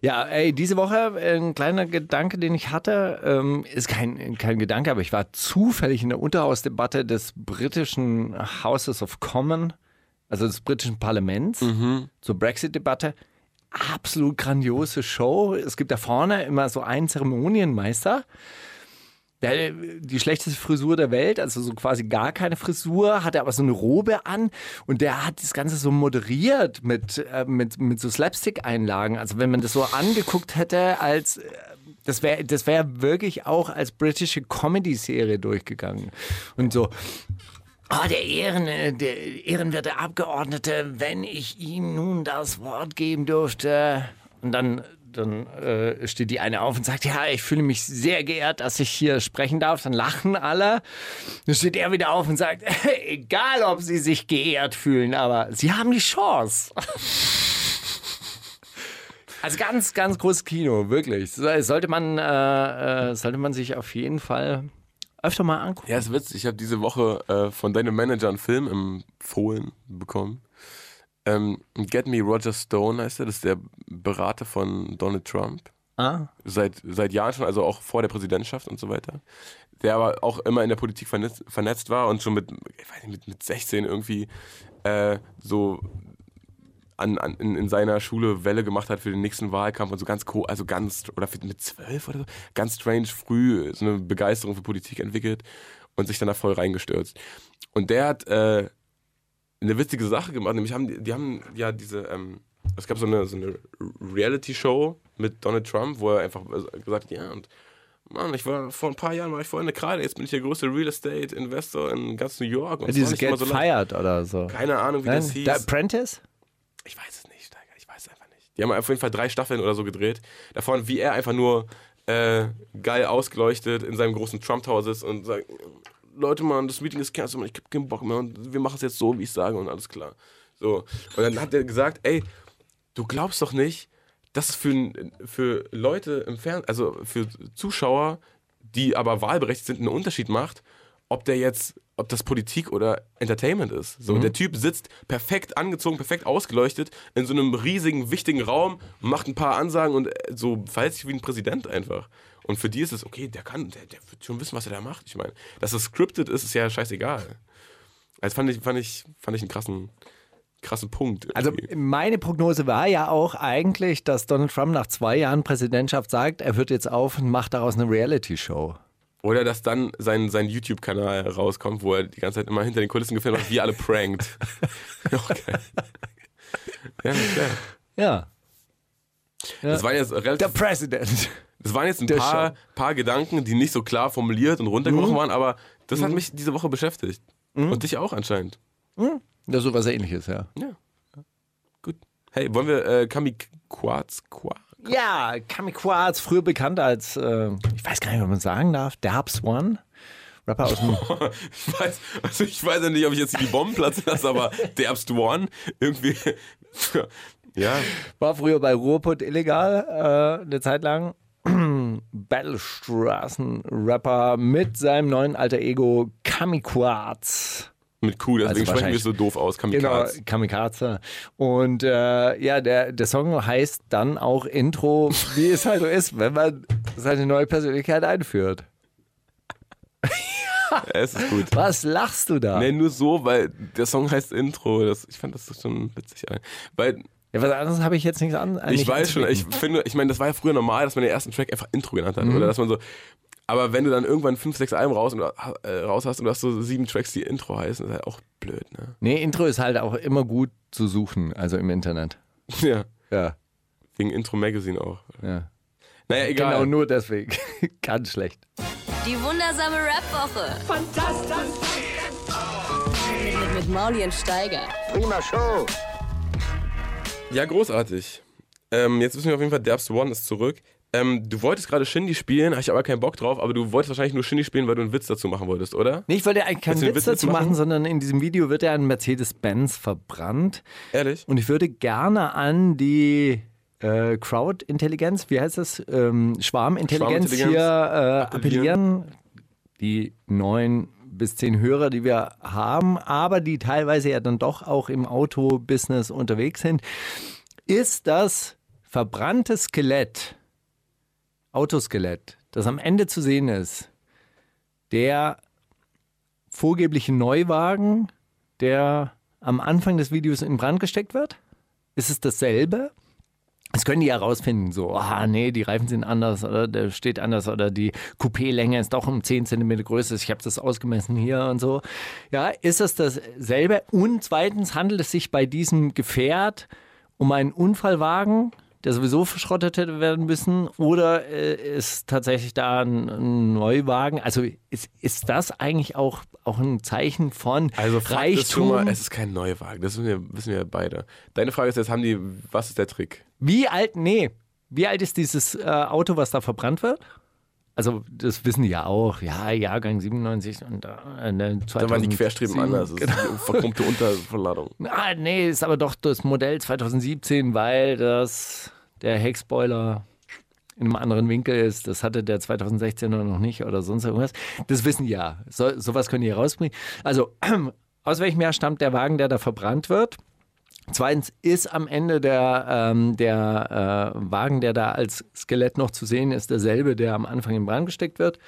Ja, ey, diese Woche äh, ein kleiner Gedanke, den ich hatte, ähm, ist kein, kein Gedanke, aber ich war zufällig in der Unterhausdebatte des britischen Houses of Commons, also des britischen Parlaments, zur Brexit-Debatte. Absolut grandiose Show. Es gibt da vorne immer so einen Zeremonienmeister, der, die schlechteste Frisur der Welt, also so quasi gar keine Frisur, hatte aber so eine Robe an und der hat das Ganze so moderiert mit, äh, mit, mit so Slapstick-Einlagen. Also wenn man das so angeguckt hätte, als äh, das wäre das wär wirklich auch als britische Comedy-Serie durchgegangen. Und so, Oh, der, Ehren, äh, der ehrenwerte Abgeordnete, wenn ich ihm nun das Wort geben dürfte. Und dann, dann äh, steht die eine auf und sagt, ja, ich fühle mich sehr geehrt, dass ich hier sprechen darf. Dann lachen alle. Dann steht er wieder auf und sagt, egal, ob sie sich geehrt fühlen, aber sie haben die Chance. Also ganz, ganz großes Kino, wirklich. So- Sollte man, äh, äh, sollte man sich auf jeden Fall öfter mal angucken. Ja, ist witzig. Ich habe diese Woche äh, von deinem Manager einen Film empfohlen bekommen. Ähm, Get Me Roger Stone heißt er. Das ist der Berater von Donald Trump. Ah, Seit, seit Jahren schon, also auch vor der Präsidentschaft und so weiter. Der aber auch immer in der Politik vernetzt, vernetzt war und schon mit, ich weiß nicht, mit, mit 16 irgendwie äh, so an, an, in, in seiner Schule Welle gemacht hat für den nächsten Wahlkampf und so ganz, co- also ganz, oder mit zwölf oder so, ganz strange früh so eine Begeisterung für Politik entwickelt und sich dann da voll reingestürzt. Und der hat äh, eine witzige Sache gemacht, nämlich haben die, die haben ja diese, ähm, es gab so eine, so eine Reality-Show mit Donald Trump, wo er einfach gesagt hat, ja, und Mann, ich war vor ein paar Jahren war ich vorhin in der Kreide, jetzt bin ich der größte Real Estate Investor in ganz New York. Und dieses Get so. Fired oder so. Keine Ahnung, wie Nein? das hieß. The Apprentice? Ich weiß es nicht, Steiger, ich weiß es einfach nicht. Die haben auf jeden Fall drei Staffeln oder so gedreht. Davon, wie er einfach nur äh, geil ausgeleuchtet in seinem großen Trump-Haus ist und sagt, Leute, Mann, das Meeting ist cancelled, ich hab keinen Bock mehr und wir machen es jetzt so, wie ich sage und alles klar. So. Und dann hat er gesagt, ey, du glaubst doch nicht, dass es für, für Leute im Fernsehen, also für Zuschauer, die aber wahlberechtigt sind, einen Unterschied macht, ob der jetzt, ob das Politik oder Entertainment ist. So, der Typ sitzt perfekt angezogen, perfekt ausgeleuchtet in so einem riesigen, wichtigen Raum, macht ein paar Ansagen und äh, so verhält sich wie ein Präsident einfach. Und für die ist es, okay, der kann, der, der wird schon wissen, was er da macht. Ich meine, dass es scripted ist, ist ja scheißegal. Also fand ich, fand ich, fand ich einen krassen, krassen Punkt. Also irgendwie. meine Prognose war ja auch eigentlich, dass Donald Trump nach zwei Jahren Präsidentschaft sagt, er hört jetzt auf und macht daraus eine Reality-Show. Oder dass dann sein, sein YouTube-Kanal rauskommt, wo er die ganze Zeit immer hinter den Kulissen gefilmt hat, wie alle prankt. okay. Ja, klar. Ja, Das waren jetzt der relativ, President. Das waren jetzt ein paar, paar Gedanken, die nicht so klar formuliert und runtergebrochen waren, aber das hat mich diese Woche beschäftigt. Und dich auch anscheinend. Ja, sowas ähnliches, ja. Ja. Gut. Hey, wollen wir äh, Kamikwarz? Qua? Ja, Kamikaze, früher bekannt als, äh, ich weiß gar nicht, ob man sagen darf, Derbs One. Rapper aus dem Ich weiß, also ich weiß ja nicht, ob ich jetzt die Bomben platzen lasse, aber der One irgendwie. ja. War früher bei Ruhrpott illegal, äh, eine Zeit lang. Battlestraßen-Rapper mit seinem neuen alter Ego Kamikaze. Mit Q, deswegen Also sprechen wir so doof aus. Genau, Kamikaze. Kamikaze. Und äh, ja, der, der Song heißt dann auch Intro, wie es halt so ist, wenn man seine neue Persönlichkeit einführt. Ja, es ist gut. Was lachst du da? Nee, nur so, weil der Song heißt Intro. Das, ich fand das schon witzig. Weil Ja, was anderes habe ich jetzt nicht an. Ich nicht weiß schon, ich finde, ich meine, das war ja früher normal, dass man den ersten Track einfach Intro genannt hat. Mhm. Oder dass man so. Aber wenn du dann irgendwann fünf, sechs Alben raus, und, äh, raus hast und du hast so sieben Tracks, die Intro heißen, ist halt auch blöd, ne? Nee, Intro ist halt auch immer gut zu suchen, also im Internet. Ja. Ja, Wegen Intro Magazine auch. ja. Naja, egal. Genau nur deswegen. Ganz schlecht. Die wundersame Rap-Woche. Fantastisch. Mit, mit Mauli und Steiger. Prima Show. Ja, großartig. Ähm, jetzt wissen wir auf jeden Fall, Derbst One ist zurück. Ähm, du wolltest gerade Shindy spielen, habe ich aber keinen Bock drauf, aber du wolltest wahrscheinlich nur Shindy spielen, weil du einen Witz dazu machen wolltest, oder? Nee, ich wollte eigentlich keinen Witz Witz dazu machen? machen, sondern in diesem Video wird ja ein Mercedes-Benz verbrannt. Ehrlich? Und ich würde gerne an die äh, Crowd-Intelligenz, wie heißt das? Ähm, Schwarmintelligenz Schwarmintelligenz hier äh, appellieren. Die neun bis zehn Hörer, die wir haben, aber die teilweise ja dann doch auch im Autobusiness unterwegs sind, ist das verbrannte Skelett, Autoskelett, das am Ende zu sehen ist, der vorgebliche Neuwagen, der am Anfang des Videos in Brand gesteckt wird? Ist es dasselbe? Das können die ja rausfinden, so, ah nee, die Reifen sind anders oder der steht anders oder die Coupé-Länge ist doch um 10 cm größer, ich habe das ausgemessen hier und so. Ja, ist es dasselbe? Und zweitens handelt es sich bei diesem Gefährt um einen Unfallwagen, der sowieso verschrottet hätte werden müssen, oder äh, ist tatsächlich da ein, ein Neuwagen? Also ist, ist das eigentlich auch, auch ein Zeichen von Also Reichtum? mal, es ist kein Neuwagen, das wissen wir, wissen wir beide. Deine Frage ist jetzt, haben die, was ist der Trick? Wie alt, nee, wie alt ist dieses äh, Auto, was da verbrannt wird? Also, das wissen die ja auch. Ja, Jahrgang 97 und äh, 2007. Da waren die Querstreben anders, das ist eine verkrumpte Unterverladung. Ah, nee, ist aber doch das Modell 2017, weil das der Heckspoiler in einem anderen Winkel ist. Das hatte der 2016 noch nicht oder sonst irgendwas. Das wissen die ja. So, sowas können die rausbringen. Also, aus welchem Jahr stammt der Wagen, der da verbrannt wird? Zweitens ist am Ende der, ähm, der äh, Wagen, der da als Skelett noch zu sehen ist, derselbe, der am Anfang in Brand gesteckt wird.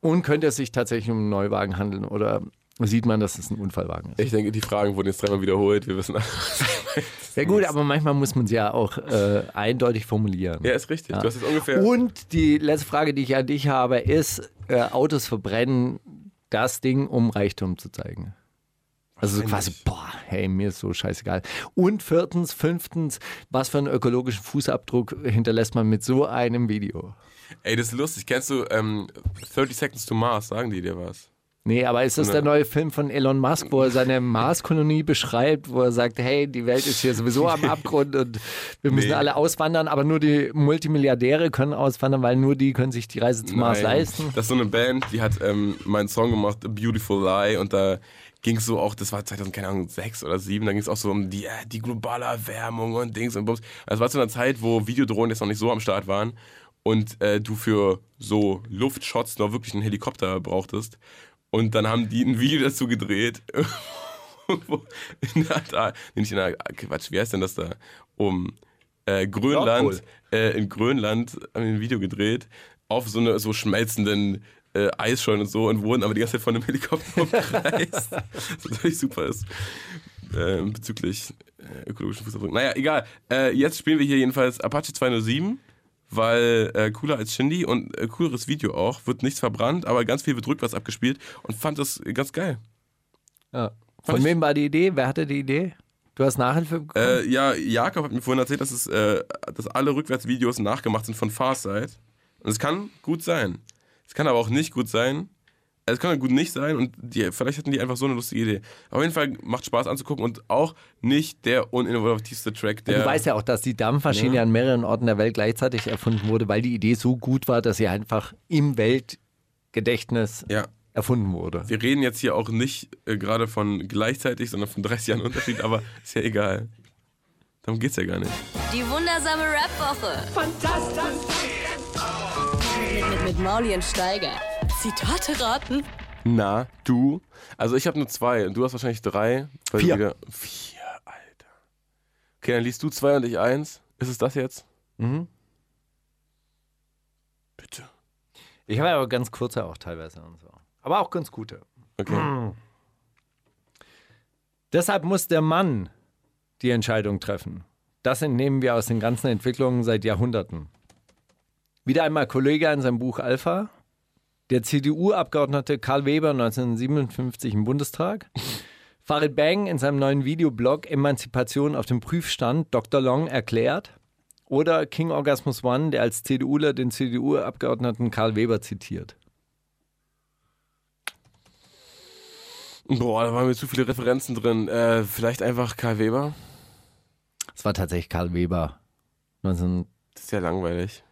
Und könnte es sich tatsächlich um einen Neuwagen handeln oder sieht man, dass es ein Unfallwagen ist? Ich denke, die Fragen wurden jetzt dreimal wiederholt, wir wissen alle. Ja gut, aber manchmal muss man es ja auch äh, eindeutig formulieren. Ja, ist richtig. Ja. Du hast jetzt ungefähr. Und die letzte Frage, die ich an dich habe, ist, äh, Autos verbrennen das Ding, um Reichtum zu zeigen. Also so quasi, boah, hey, mir ist so scheißegal. Und viertens, fünftens, was für einen ökologischen Fußabdruck hinterlässt man mit so einem Video? Ey, das ist lustig. Kennst du ähm, 30 Seconds to Mars? Sagen die dir was? Nee, aber ist das der neue Film von Elon Musk, wo er seine Marskolonie beschreibt, wo er sagt, hey, die Welt ist hier sowieso am Abgrund und wir müssen Nee. alle auswandern, aber nur die Multimilliardäre können auswandern, weil nur die können sich die Reise zum Mars leisten. Das ist so eine Band, die hat ähm, meinen Song gemacht, A Beautiful Lie, und da ging es so auch, das war 2000, keine Ahnung, sechs oder sieben, da ging es auch so um die, äh, die globale Erwärmung und Dings und Bums. Also war zu einer Zeit, wo Videodrohnen jetzt noch nicht so am Start waren und äh, du für so Luftshots noch wirklich einen Helikopter brauchtest. Und dann haben die ein Video dazu gedreht. In der, nee, nicht in der, Quatsch, wie heißt denn das da? Um äh, Grönland, äh, in Grönland haben die ein Video gedreht, auf so eine so schmelzenden äh, Eisschollen und so und wurden aber die ganze Zeit von einem Helikopter umkreist. was natürlich super ist. Äh, bezüglich äh, ökologischen Fußabdruck. Naja, egal. Äh, jetzt spielen wir hier jedenfalls Apache 207, weil äh, cooler als Shindy und äh, cooleres Video auch. Wird nichts verbrannt, aber ganz viel wird rückwärts abgespielt und fand das ganz geil. Ja. Von wem war die Idee? Wer hatte die Idee? Du hast Nachhilfe bekommen? Äh, ja, Jakob hat mir vorhin erzählt, dass, es, dass alle Rückwärtsvideos nachgemacht sind von Farsight. Und es kann gut sein. Es kann aber auch nicht gut sein. Also Es kann gut nicht sein und die, vielleicht hatten die einfach so eine lustige Idee. Auf jeden Fall macht Spaß anzugucken und auch nicht der uninnovativste Track, der. du weißt ja auch, dass die Dampfmaschine Ja. an mehreren Orten der Welt gleichzeitig erfunden wurde, weil die Idee so gut war, dass sie einfach im Weltgedächtnis ja, erfunden wurde. wir reden jetzt hier auch nicht äh, gerade von gleichzeitig, sondern von 30 Jahren Unterschied, aber ist ja egal. Darum geht's ja gar nicht. Die wundersame Rap-Woche. Fantastisch. Mit, mit, mit Mauli und Steiger. Zitate raten. Na, du? Also ich habe nur zwei und du hast wahrscheinlich drei. weil Vier. Wieder, vier, Alter. Okay, dann liest du zwei und ich eins. Ist es das jetzt? Mhm. Bitte. Ich habe aber ganz kurze auch teilweise und so. Aber auch ganz gute. Okay. Deshalb muss der Mann die Entscheidung treffen. Das entnehmen wir aus den ganzen Entwicklungen seit Jahrhunderten. Wieder einmal Kollege in seinem Buch Alpha, der CDU-Abgeordnete Karl Weber 1957 im Bundestag, Farid Bang in seinem neuen Videoblog Emanzipation auf dem Prüfstand Dr. Long erklärt oder King Orgasmus One, der als CDUler den CDU-Abgeordneten Karl Weber zitiert. Boah, da waren mir zu viele Referenzen drin. Äh, vielleicht einfach Karl Weber? Es war tatsächlich Karl Weber. 19, Das ist ja langweilig.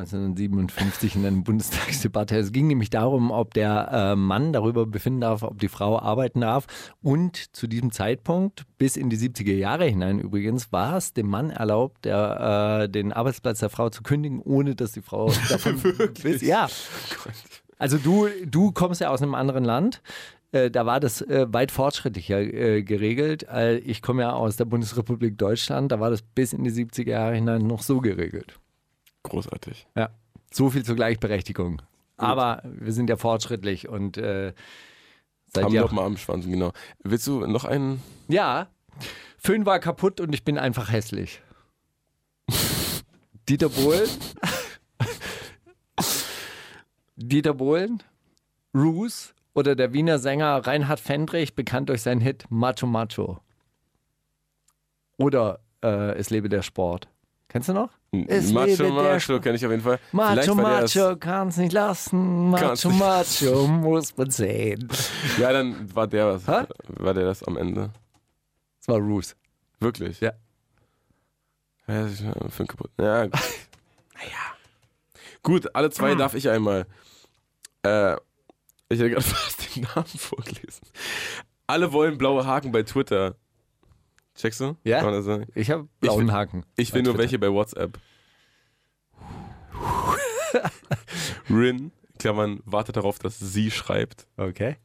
1957 in einer Bundestagsdebatte. Es ging nämlich darum, ob der äh, Mann darüber befinden darf, ob die Frau arbeiten darf. Und zu diesem Zeitpunkt, bis in die 70er Jahre hinein übrigens, war es dem Mann erlaubt, der, äh, den Arbeitsplatz der Frau zu kündigen, ohne dass die Frau davon Wirklich? Ja. Also du, du kommst ja aus einem anderen Land. Äh, Da war das äh, weit fortschrittlicher äh, geregelt. Ich komme ja aus der Bundesrepublik Deutschland. Da war das bis in die 70er Jahre hinein noch so geregelt. Großartig. Ja, so viel zur Gleichberechtigung. Aber wir sind ja fortschrittlich und äh, seit Haben Jahr doch mal am Schwanz, genau. Willst du noch einen? Ja, Föhn war kaputt und ich bin einfach hässlich. Dieter Bohlen. Dieter Bohlen, Roos oder der Wiener Sänger Reinhard Fendrich, bekannt durch seinen Hit Macho Macho. Oder äh, Es lebe der Sport. Kennst du noch? Es Macho Macho kenne ich auf jeden Fall. Macho Macho kann's nicht lassen. Macho Macho muss man sehen. Ja, dann war der was. Hä? War der das am Ende? Das war Roos. Wirklich? Ja. Ja, für kaputt. Ja, gut. naja. Gut, alle zwei darf ich einmal. Äh, ich hätte gerade fast den Namen vorgelesen. Alle wollen blaue Haken bei Twitter. Checkst du? Ja. Kann man das sagen? Ich habe Ich blauen will- Haken. Ich will nur Twitter. welche bei WhatsApp. Rin, in Klammern, wartet darauf, dass sie schreibt. Okay.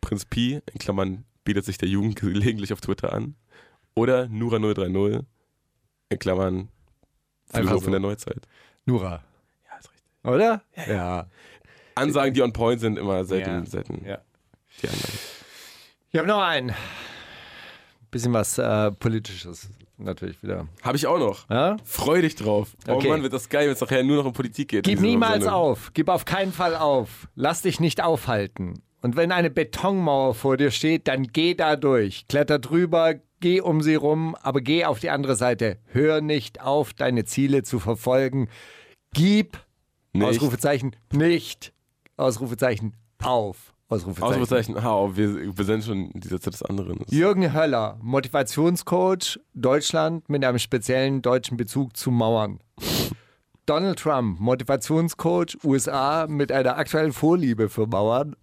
Prinz Pi, in Klammern, bietet sich der Jugend gelegentlich auf Twitter an. Oder Nura030, in Klammern, Philosoph so. in der Neuzeit. Nura. Ja, ist richtig. Oder? Ja. Ansagen, die on point sind, immer selten, Ja. selten Ja. die Anlagen. Ich habe noch einen. Bisschen was äh, Politisches natürlich wieder. Habe ich auch noch. Ja? Freu dich drauf. Oh Okay. Mann, wird das geil, wenn es nachher nur noch um Politik geht. Gib niemals Sendung. auf. Gib auf keinen Fall auf. Lass dich nicht aufhalten. Und wenn eine Betonmauer vor dir steht, dann geh da durch. Kletter drüber, geh um sie rum, aber geh auf die andere Seite. Hör nicht auf, deine Ziele zu verfolgen. Gib, Nicht. Ausrufezeichen, nicht, Ausrufezeichen, auf. Ausrufezeichen. Ausrufezeichen, hau, wir, wir sind schon dieser Zeit des anderen. Jürgen Höller, Motivationscoach Deutschland mit einem speziellen deutschen Bezug zu Mauern. Donald Trump, Motivationscoach USA mit einer aktuellen Vorliebe für Mauern.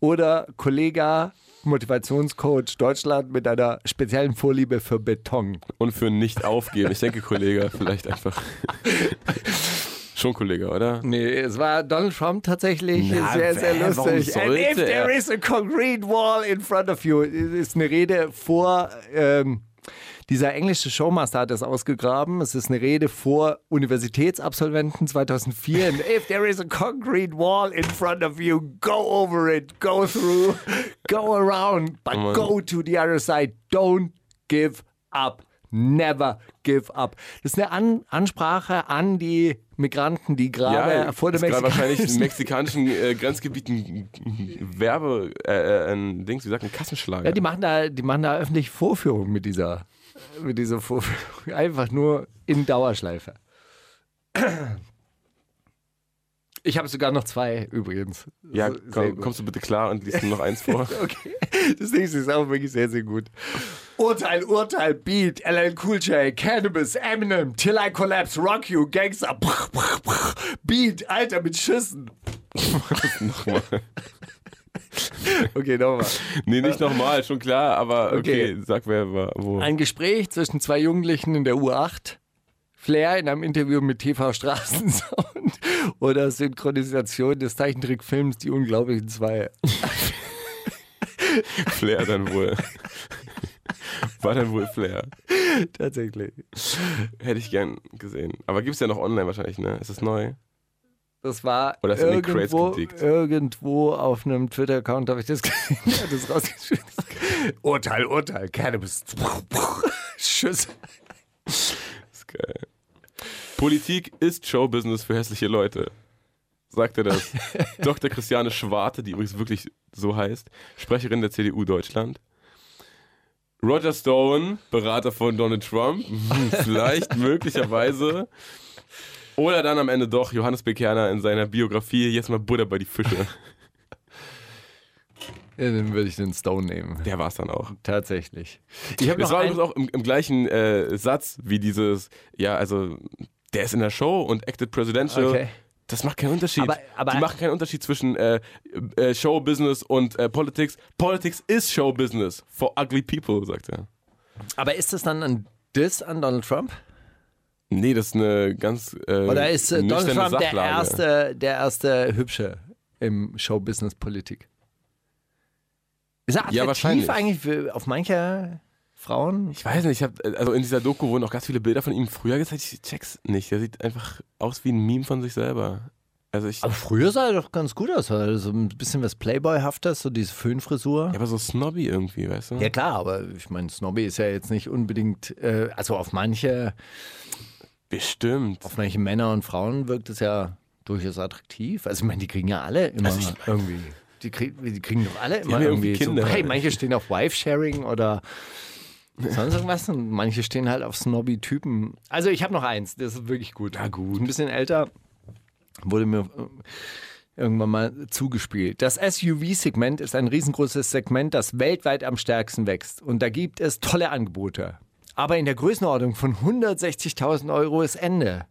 Oder Kollega, Motivationscoach Deutschland mit einer speziellen Vorliebe für Beton. Und für nicht aufgeben. Ich denke, Kollege, vielleicht einfach. Schon Kollege, oder? Nee, es war Donald Trump tatsächlich Na, sehr, sehr wer- lustig. And if there er? is a concrete wall in front of you, ist eine Rede vor, ähm, dieser englische Showmaster hat das ausgegraben. Es ist eine Rede vor Universitätsabsolventen 2004. And if there is a concrete wall in front of you, go over it, go through, go around, but Oh go to the other side. Don't give up. Never give up. Das ist eine An Ansprache an die Migranten, die gerade vor der ist gerade wahrscheinlich in mexikanischen äh, Grenzgebieten Werbe, äh, äh, ein Dings, wie sagt ein Kassenschlager. Ja, die machen da, die machen da öffentlich Vorführung mit dieser, mit dieser Vorführung. Einfach nur in Dauerschleife. Ich habe sogar noch zwei übrigens. Ja, komm, kommst du bitte klar und liest nur noch eins vor. Okay, das nächste ist auch wirklich sehr, sehr gut. Urteil, Urteil, Beat, LL Cool J, Cannabis, Eminem, Till I Collapse, Rock You, Gangster, brr, brr, brr, Beat, Alter mit Schüssen. Nochmal. Okay, nochmal. Nee, nicht nochmal, schon klar, aber okay, Okay. sag wer wo. Ein Gespräch zwischen zwei Jugendlichen in der U8. Flair in einem Interview mit TV Straßensound oder Synchronisation des Zeichentrickfilms Die Unglaublichen Zwei. Flair dann wohl. War dann wohl Flair. Tatsächlich. Hätte ich gern gesehen. Aber gibt's ja noch online wahrscheinlich, ne? Ist das neu? Das war Oder irgendwo, irgendwo auf einem Twitter-Account, habe ich das das rausgeschrieben. Urteil, Urteil, Cannabis. Tschüss. ist geil. Politik ist Showbusiness für hässliche Leute. Sagte das Dr. Christiane Schwarte, die übrigens wirklich so heißt, Sprecherin der CDU Deutschland. Roger Stone, Berater von Donald Trump, hm, vielleicht, möglicherweise. Oder dann am Ende doch Johannes Bekerner in seiner Biografie, jetzt mal Butter bei die Fische. Ja, dann würde ich den Stone nehmen. Der war es dann auch. Tatsächlich. Ich habe Das war übrigens auch im, im gleichen äh, Satz wie dieses, ja, also der ist in der Show und acted presidential. Okay. Das macht keinen Unterschied. Aber- aber- Die machen keinen Unterschied zwischen äh, äh, Showbusiness und äh, Politics. Politics is Showbusiness for ugly people, sagt er. aber ist das dann ein Diss an Donald Trump? Nee, das ist eine ganz äh, Oder ist äh, Donald Trump der Sachlage. erste, der erste Hübsche im Showbusiness-Politik? Ist er Ja, attraktiv wahrscheinlich. eigentlich für, auf manche Frauen? Ich weiß nicht, ich hab, also in dieser Doku wurden auch ganz viele Bilder von ihm früher gezeigt. Ich check's nicht. Der sieht einfach aus wie ein Meme von sich selber. Also ich, Aber früher sah er doch ganz gut aus. Also so ein bisschen was Playboy-haftes, so diese Föhnfrisur. ja, aber so snobby irgendwie, weißt du? Ja klar, aber ich meine, Snobby ist ja jetzt nicht unbedingt, äh, also auf manche, Bestimmt. auf manche Männer und Frauen wirkt es ja durchaus attraktiv. Also ich meine, die kriegen ja alle immer Also ich mein- irgendwie. Die, krieg, die kriegen doch alle immer irgendwie, irgendwie Kinder. So, hey, manche stehen auf Wife-Sharing oder sonst irgendwas und manche stehen halt auf Snobby-Typen. Also ich habe noch eins, das ist wirklich gut. Na gut. Ein bisschen älter, wurde mir äh, irgendwann mal zugespielt. Das SUV-Segment ist ein riesengroßes Segment, das weltweit am stärksten wächst. Und da gibt es tolle Angebote. Aber in der Größenordnung von 160.000 Euro ist Ende.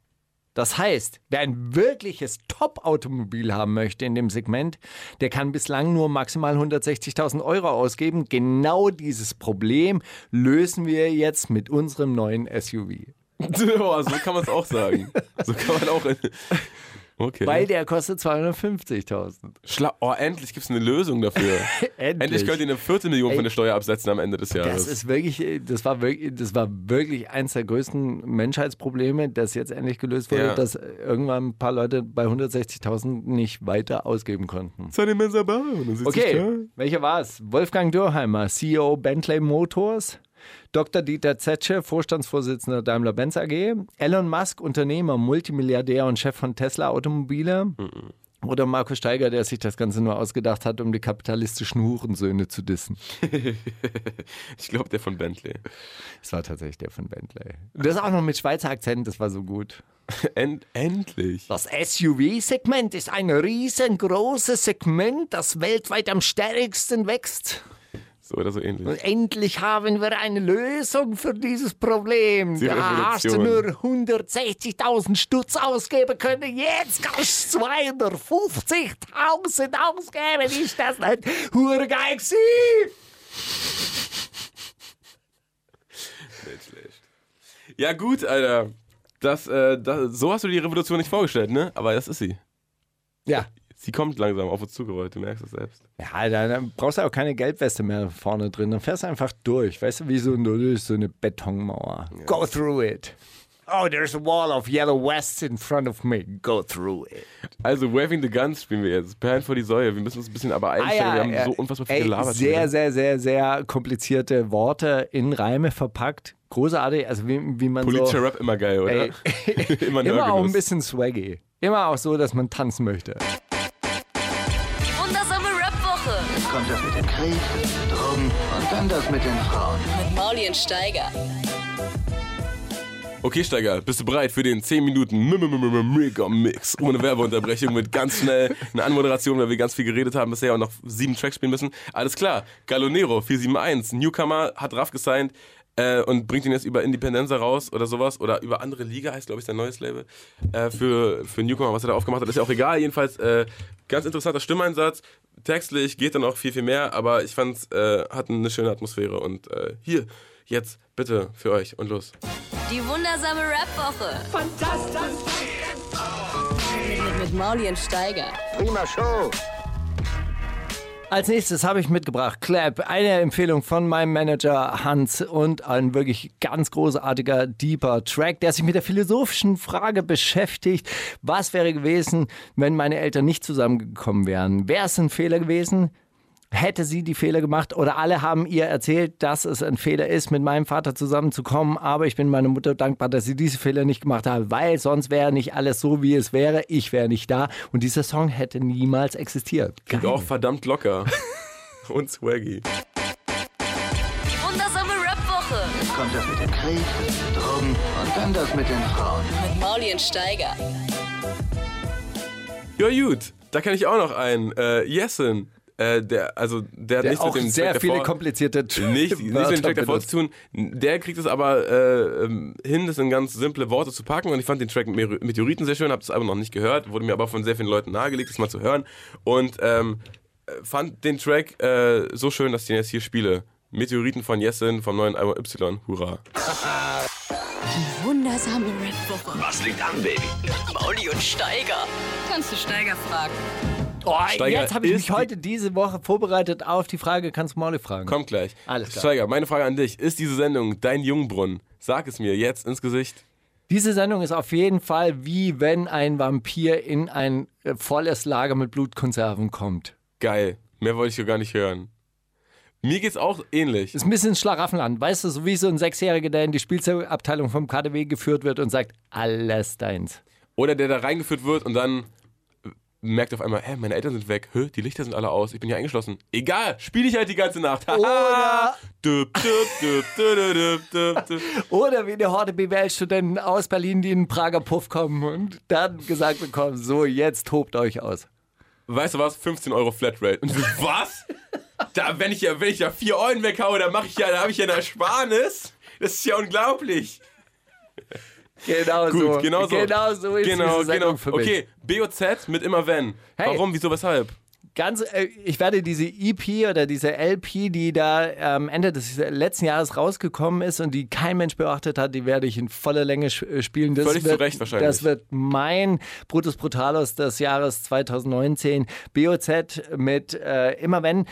Das heißt, wer ein wirkliches Top-Automobil haben möchte in dem Segment, der kann bislang nur maximal 160.000 Euro ausgeben. Genau dieses Problem lösen wir jetzt mit unserem neuen SUV. so kann man es auch sagen. So kann man auch. Okay. Weil der kostet 250.000. Schla oh, endlich gibt es eine Lösung dafür. endlich könnt ihr eine Viertelmillion Ey. von der Steuer absetzen am Ende des Jahres. Das ist wirklich, das war wirklich, das war wirklich eins der größten Menschheitsprobleme, das jetzt endlich gelöst wurde, Ja. dass irgendwann ein paar Leute bei 160.000 nicht weiter ausgeben konnten. sitzt sich Okay, welcher war es? Wolfgang Dürheimer, CEO Bentley Motors. Dr. Dieter Zetsche, Vorstandsvorsitzender Daimler-Benz AG. Elon Musk, Unternehmer, Multimilliardär und Chef von Tesla Automobile. Oder Marco Steiger, der sich das Ganze nur ausgedacht hat, um die kapitalistischen Hurensöhne zu dissen. Ich glaube, der von Bentley. Das war tatsächlich der von Bentley. Das auch noch mit Schweizer Akzent, das war so gut. End endlich. Das SUV-Segment ist ein riesengroßes Segment, das weltweit am stärksten wächst. So oder so ähnlich. Und endlich haben wir eine Lösung für dieses Problem. Die Da hast du nur Revolution. 160.000 Stutz ausgeben können. Jetzt kannst du 250.000 ausgeben. Ist das nicht Hurgeil? Nicht schlecht. Ja, gut, Alter. Das, äh, das, so hast du die Revolution nicht vorgestellt, ne? Aber das ist sie. Ja. Sie kommt langsam auf uns zugerollt, du merkst es selbst. Ja, da, da brauchst du auch keine Gelbweste mehr vorne drin. Dann fährst du einfach durch. Weißt du, wie so, eine- so eine Betonmauer. Go through it. Oh, there's a wall of yellow vests in front of me. Go through it. Also, Waving the Guns spielen wir jetzt. Perlen vor die Säue. Wir müssen uns ein bisschen aber einstellen. wir haben ja. so unfassbar viel Ey, gelabert. Sehr, schon sehr, sehr, sehr komplizierte Worte in Reime verpackt. Großartig, also wie, wie man Politischer so... Rap immer geil, oder? Ey, immer immer auch ein bisschen swaggy. Immer auch so, dass man tanzen möchte. Krieg, Drogen und dann das mit den Frauen. mit Mauli und Steiger. Okay, Steiger, bist du bereit für den 10 Minuten Mega Mix ohne Werbeunterbrechung mit ganz schnell einer Anmoderation, weil wir ganz viel geredet haben bisher und noch sieben Tracks spielen müssen? Alles klar, Galonero 471, Newcomer, hat Raff gesigned äh, und bringt ihn jetzt über Independenza raus oder sowas oder über andere Liga heißt, glaube ich, sein neues Label äh, für, für Newcomer, was er da aufgemacht hat, ist ja auch egal. Jedenfalls äh, ganz interessanter Stimmeinsatz, textlich geht dann auch viel, viel mehr, aber ich fand es äh, hat eine schöne Atmosphäre und äh, hier, jetzt bitte für euch und los. Die wundersame Rap-Woche. Fantastisch. Mit, mit Mauli und Steiger. Prima Show. Als nächstes habe ich mitgebracht Clap, eine Empfehlung von meinem Manager Hans und ein wirklich ganz großartiger, deeper Track, der sich mit der philosophischen Frage beschäftigt, was wäre gewesen, wenn meine Eltern nicht zusammengekommen wären? Wäre es ein Fehler gewesen? Hätte sie die Fehler gemacht oder alle haben ihr erzählt, dass es ein Fehler ist, mit meinem Vater zusammenzukommen. Aber ich bin meiner Mutter dankbar, dass sie diese Fehler nicht gemacht hat, weil sonst wäre nicht alles so, wie es wäre. Ich wäre nicht da und dieser Song hätte niemals existiert. Klingt auch verdammt locker. Und swaggy. Die wundersame Rap-Woche Kommt das mit dem Krieg, Drogen und dann das mit den Frauen. mit Mauli und Steiger. Ja, gut. Da kann ich auch noch einen. Äh, Jessen. Äh, der, also, der hat Der nichts auch mit dem sehr Track viele davor, komplizierte nicht, nicht mit dem Track davor zu tun. Der kriegt es aber äh, ähm, hin, das in ganz simple Worte zu packen. Und ich fand den Track mit Meteoriten sehr schön, habe das aber noch nicht gehört, wurde mir aber von sehr vielen Leuten nahegelegt, das mal zu hören. Und ähm, äh, fand den Track äh, so schön, dass ich den jetzt hier spiele. Meteoriten von Jessen vom neuen Album Y. Hurra. Wundersame Rap-Woche Was liegt an, Baby? Mauli und Steiger. Kannst du Steiger fragen? Oh, Steiger, jetzt habe ich mich heute diese Woche vorbereitet auf die Frage, kannst du Mauli fragen? Kommt gleich. Alles klar. Steiger, meine Frage an dich. Ist diese Sendung dein Jungbrunnen? Sag es mir jetzt ins Gesicht. Diese Sendung ist auf jeden Fall wie wenn ein Vampir in ein äh, volles Lager mit Blutkonserven kommt. Geil. Mehr wollte ich hier gar nicht hören. Mir geht's auch ähnlich. Ist ein bisschen Schlaraffenland, weißt du, so wie so ein Sechsjähriger, der in die Spielzeugabteilung vom KDW geführt wird und sagt, alles deins. Oder der da reingeführt wird und dann merkt auf einmal, hä, meine Eltern sind weg, hä, die Lichter sind alle aus, ich bin hier eingeschlossen. Egal, spiel ich halt die ganze Nacht. Oder-. Oder wie eine Horde BWL-Studenten aus Berlin, die in den Prager Puff kommen und dann gesagt bekommen, so, jetzt tobt euch aus. Weißt du was? 15 Euro Flatrate. Und so, was? Da, wenn ich ja, wenn ich ja 4 Euro weghaue, dann mache ich ja, da habe ich ja eine Ersparnis. Das ist ja unglaublich. Genau Gut, so. genau so. Genau so ist genau, diese Sendung genau. für mich. Okay, BOZ mit immer wenn. Hey. Warum, wieso, weshalb? Ganz, äh, ich werde diese EP oder diese LP, die da am Ende des letzten Jahres rausgekommen ist und die kein Mensch beachtet hat, die werde ich in voller Länge äh, spielen. Das Völlig zu wird, Recht wahrscheinlich. Das wird mein Brutus Brutalos des Jahres 2019. BOZ mit äh, immer wenn,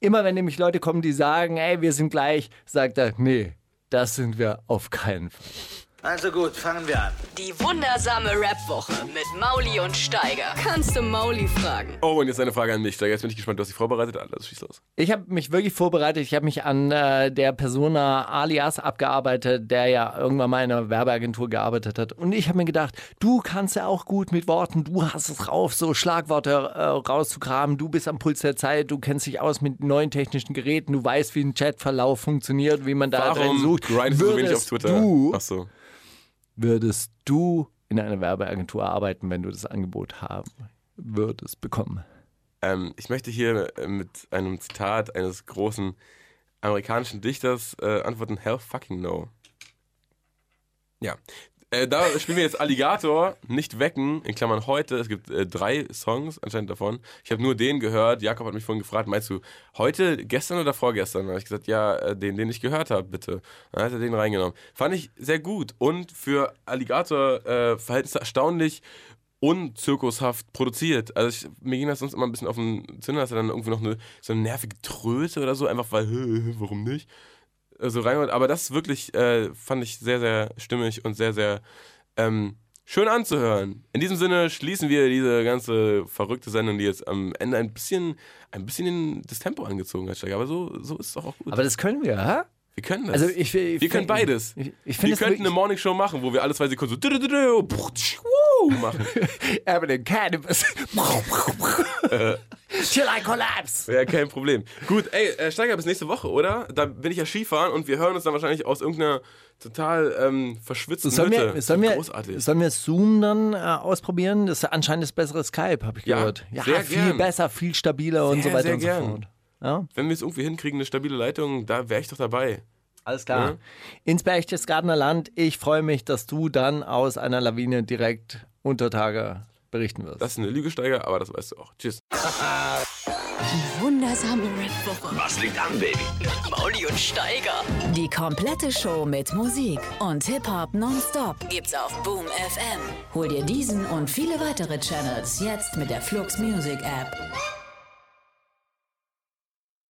immer wenn nämlich Leute kommen, die sagen, ey, wir sind gleich, sagt er, nee, das sind wir auf keinen Fall. Also gut, fangen wir an. Die wundersame Rap-Woche mit Mauli und Steiger. Kannst du Mauli fragen? Oh, und jetzt eine Frage an mich. Steiger. Jetzt bin ich gespannt. Du hast dich vorbereitet. Alles, schieß los. Ich habe mich wirklich vorbereitet. Ich habe mich an äh, der Persona alias abgearbeitet, der ja irgendwann mal in einer Werbeagentur gearbeitet hat. Und ich habe mir gedacht, du kannst ja auch gut mit Worten, du hast es drauf, so Schlagworte äh, rauszugraben. Du bist am Puls der Zeit, du kennst dich aus mit neuen technischen Geräten, du weißt, wie ein Chatverlauf funktioniert, wie man da drin Warum sucht. grindest du so wenig auf Würdest Twitter? Du, Ach so. Würdest du in einer Werbeagentur arbeiten, wenn du das Angebot haben würdest bekommen? Ähm, ich möchte hier äh, mit einem Zitat eines großen amerikanischen Dichters äh, antworten: Hell fucking no. Ja. Äh, da spielen wir jetzt Alligator, nicht wecken, in Klammern heute. Es gibt äh, drei Songs anscheinend davon. Ich habe nur den gehört. Jakob hat mich vorhin gefragt, meinst du heute, gestern oder vorgestern? Da habe ich gesagt, ja, äh, den, den ich gehört habe, bitte. Dann hat er den reingenommen. Fand ich sehr gut und für Alligator äh, Verhältnisse erstaunlich unzirkushaft produziert. Also ich, mir ging das sonst immer ein bisschen auf den Zünder, dass er dann irgendwie noch eine, so eine nervige Tröte oder so, einfach weil, warum nicht? So rein, aber das wirklich, äh, fand ich sehr, sehr stimmig und sehr, sehr ähm, schön anzuhören. In diesem Sinne schließen wir diese ganze verrückte Sendung, die jetzt am Ende ein bisschen, ein bisschen das Tempo angezogen hat. Aber so, so ist es doch auch gut. Aber das können wir, hä? Wir können das. Also ich, ich wir können beides. Ich, ich wir könnten eine wirklich- Morningshow machen, wo wir alle zwei Sekunden so machen. Evelyn Cannabis. Till I collapse. Ja, kein Problem. Gut, ey, Steiger, bis nächste Woche, oder? Da bin ich ja Skifahren und wir hören uns dann wahrscheinlich aus irgendeiner total ähm, verschwitzten Sollen Hütte. wir, sollen, wir, sollen wir Zoom dann äh, ausprobieren? Das ist anscheinend das bessere Skype, habe ich Ja, gehört. Ja, sehr viel gern. besser, viel stabiler und Sehr, so weiter sehr und so gern. fort. Ja, Wenn wir es irgendwie hinkriegen, eine stabile Leitung, da wäre ich doch dabei. alles klar. Ja. Ins Berchtesgadener Land. Ich freue mich, dass du dann aus einer Lawine direkt unter Tage berichten wirst. Das ist eine Lüge, Steiger, aber das weißt du auch. Tschüss. Wundersame Rap-Woche Was liegt an, Baby? mit Mauli und Steiger. Die komplette Show mit Musik und Hip-Hop nonstop gibt's auf Boom FM. Hol dir diesen und viele weitere Channels jetzt mit der Flux Music App.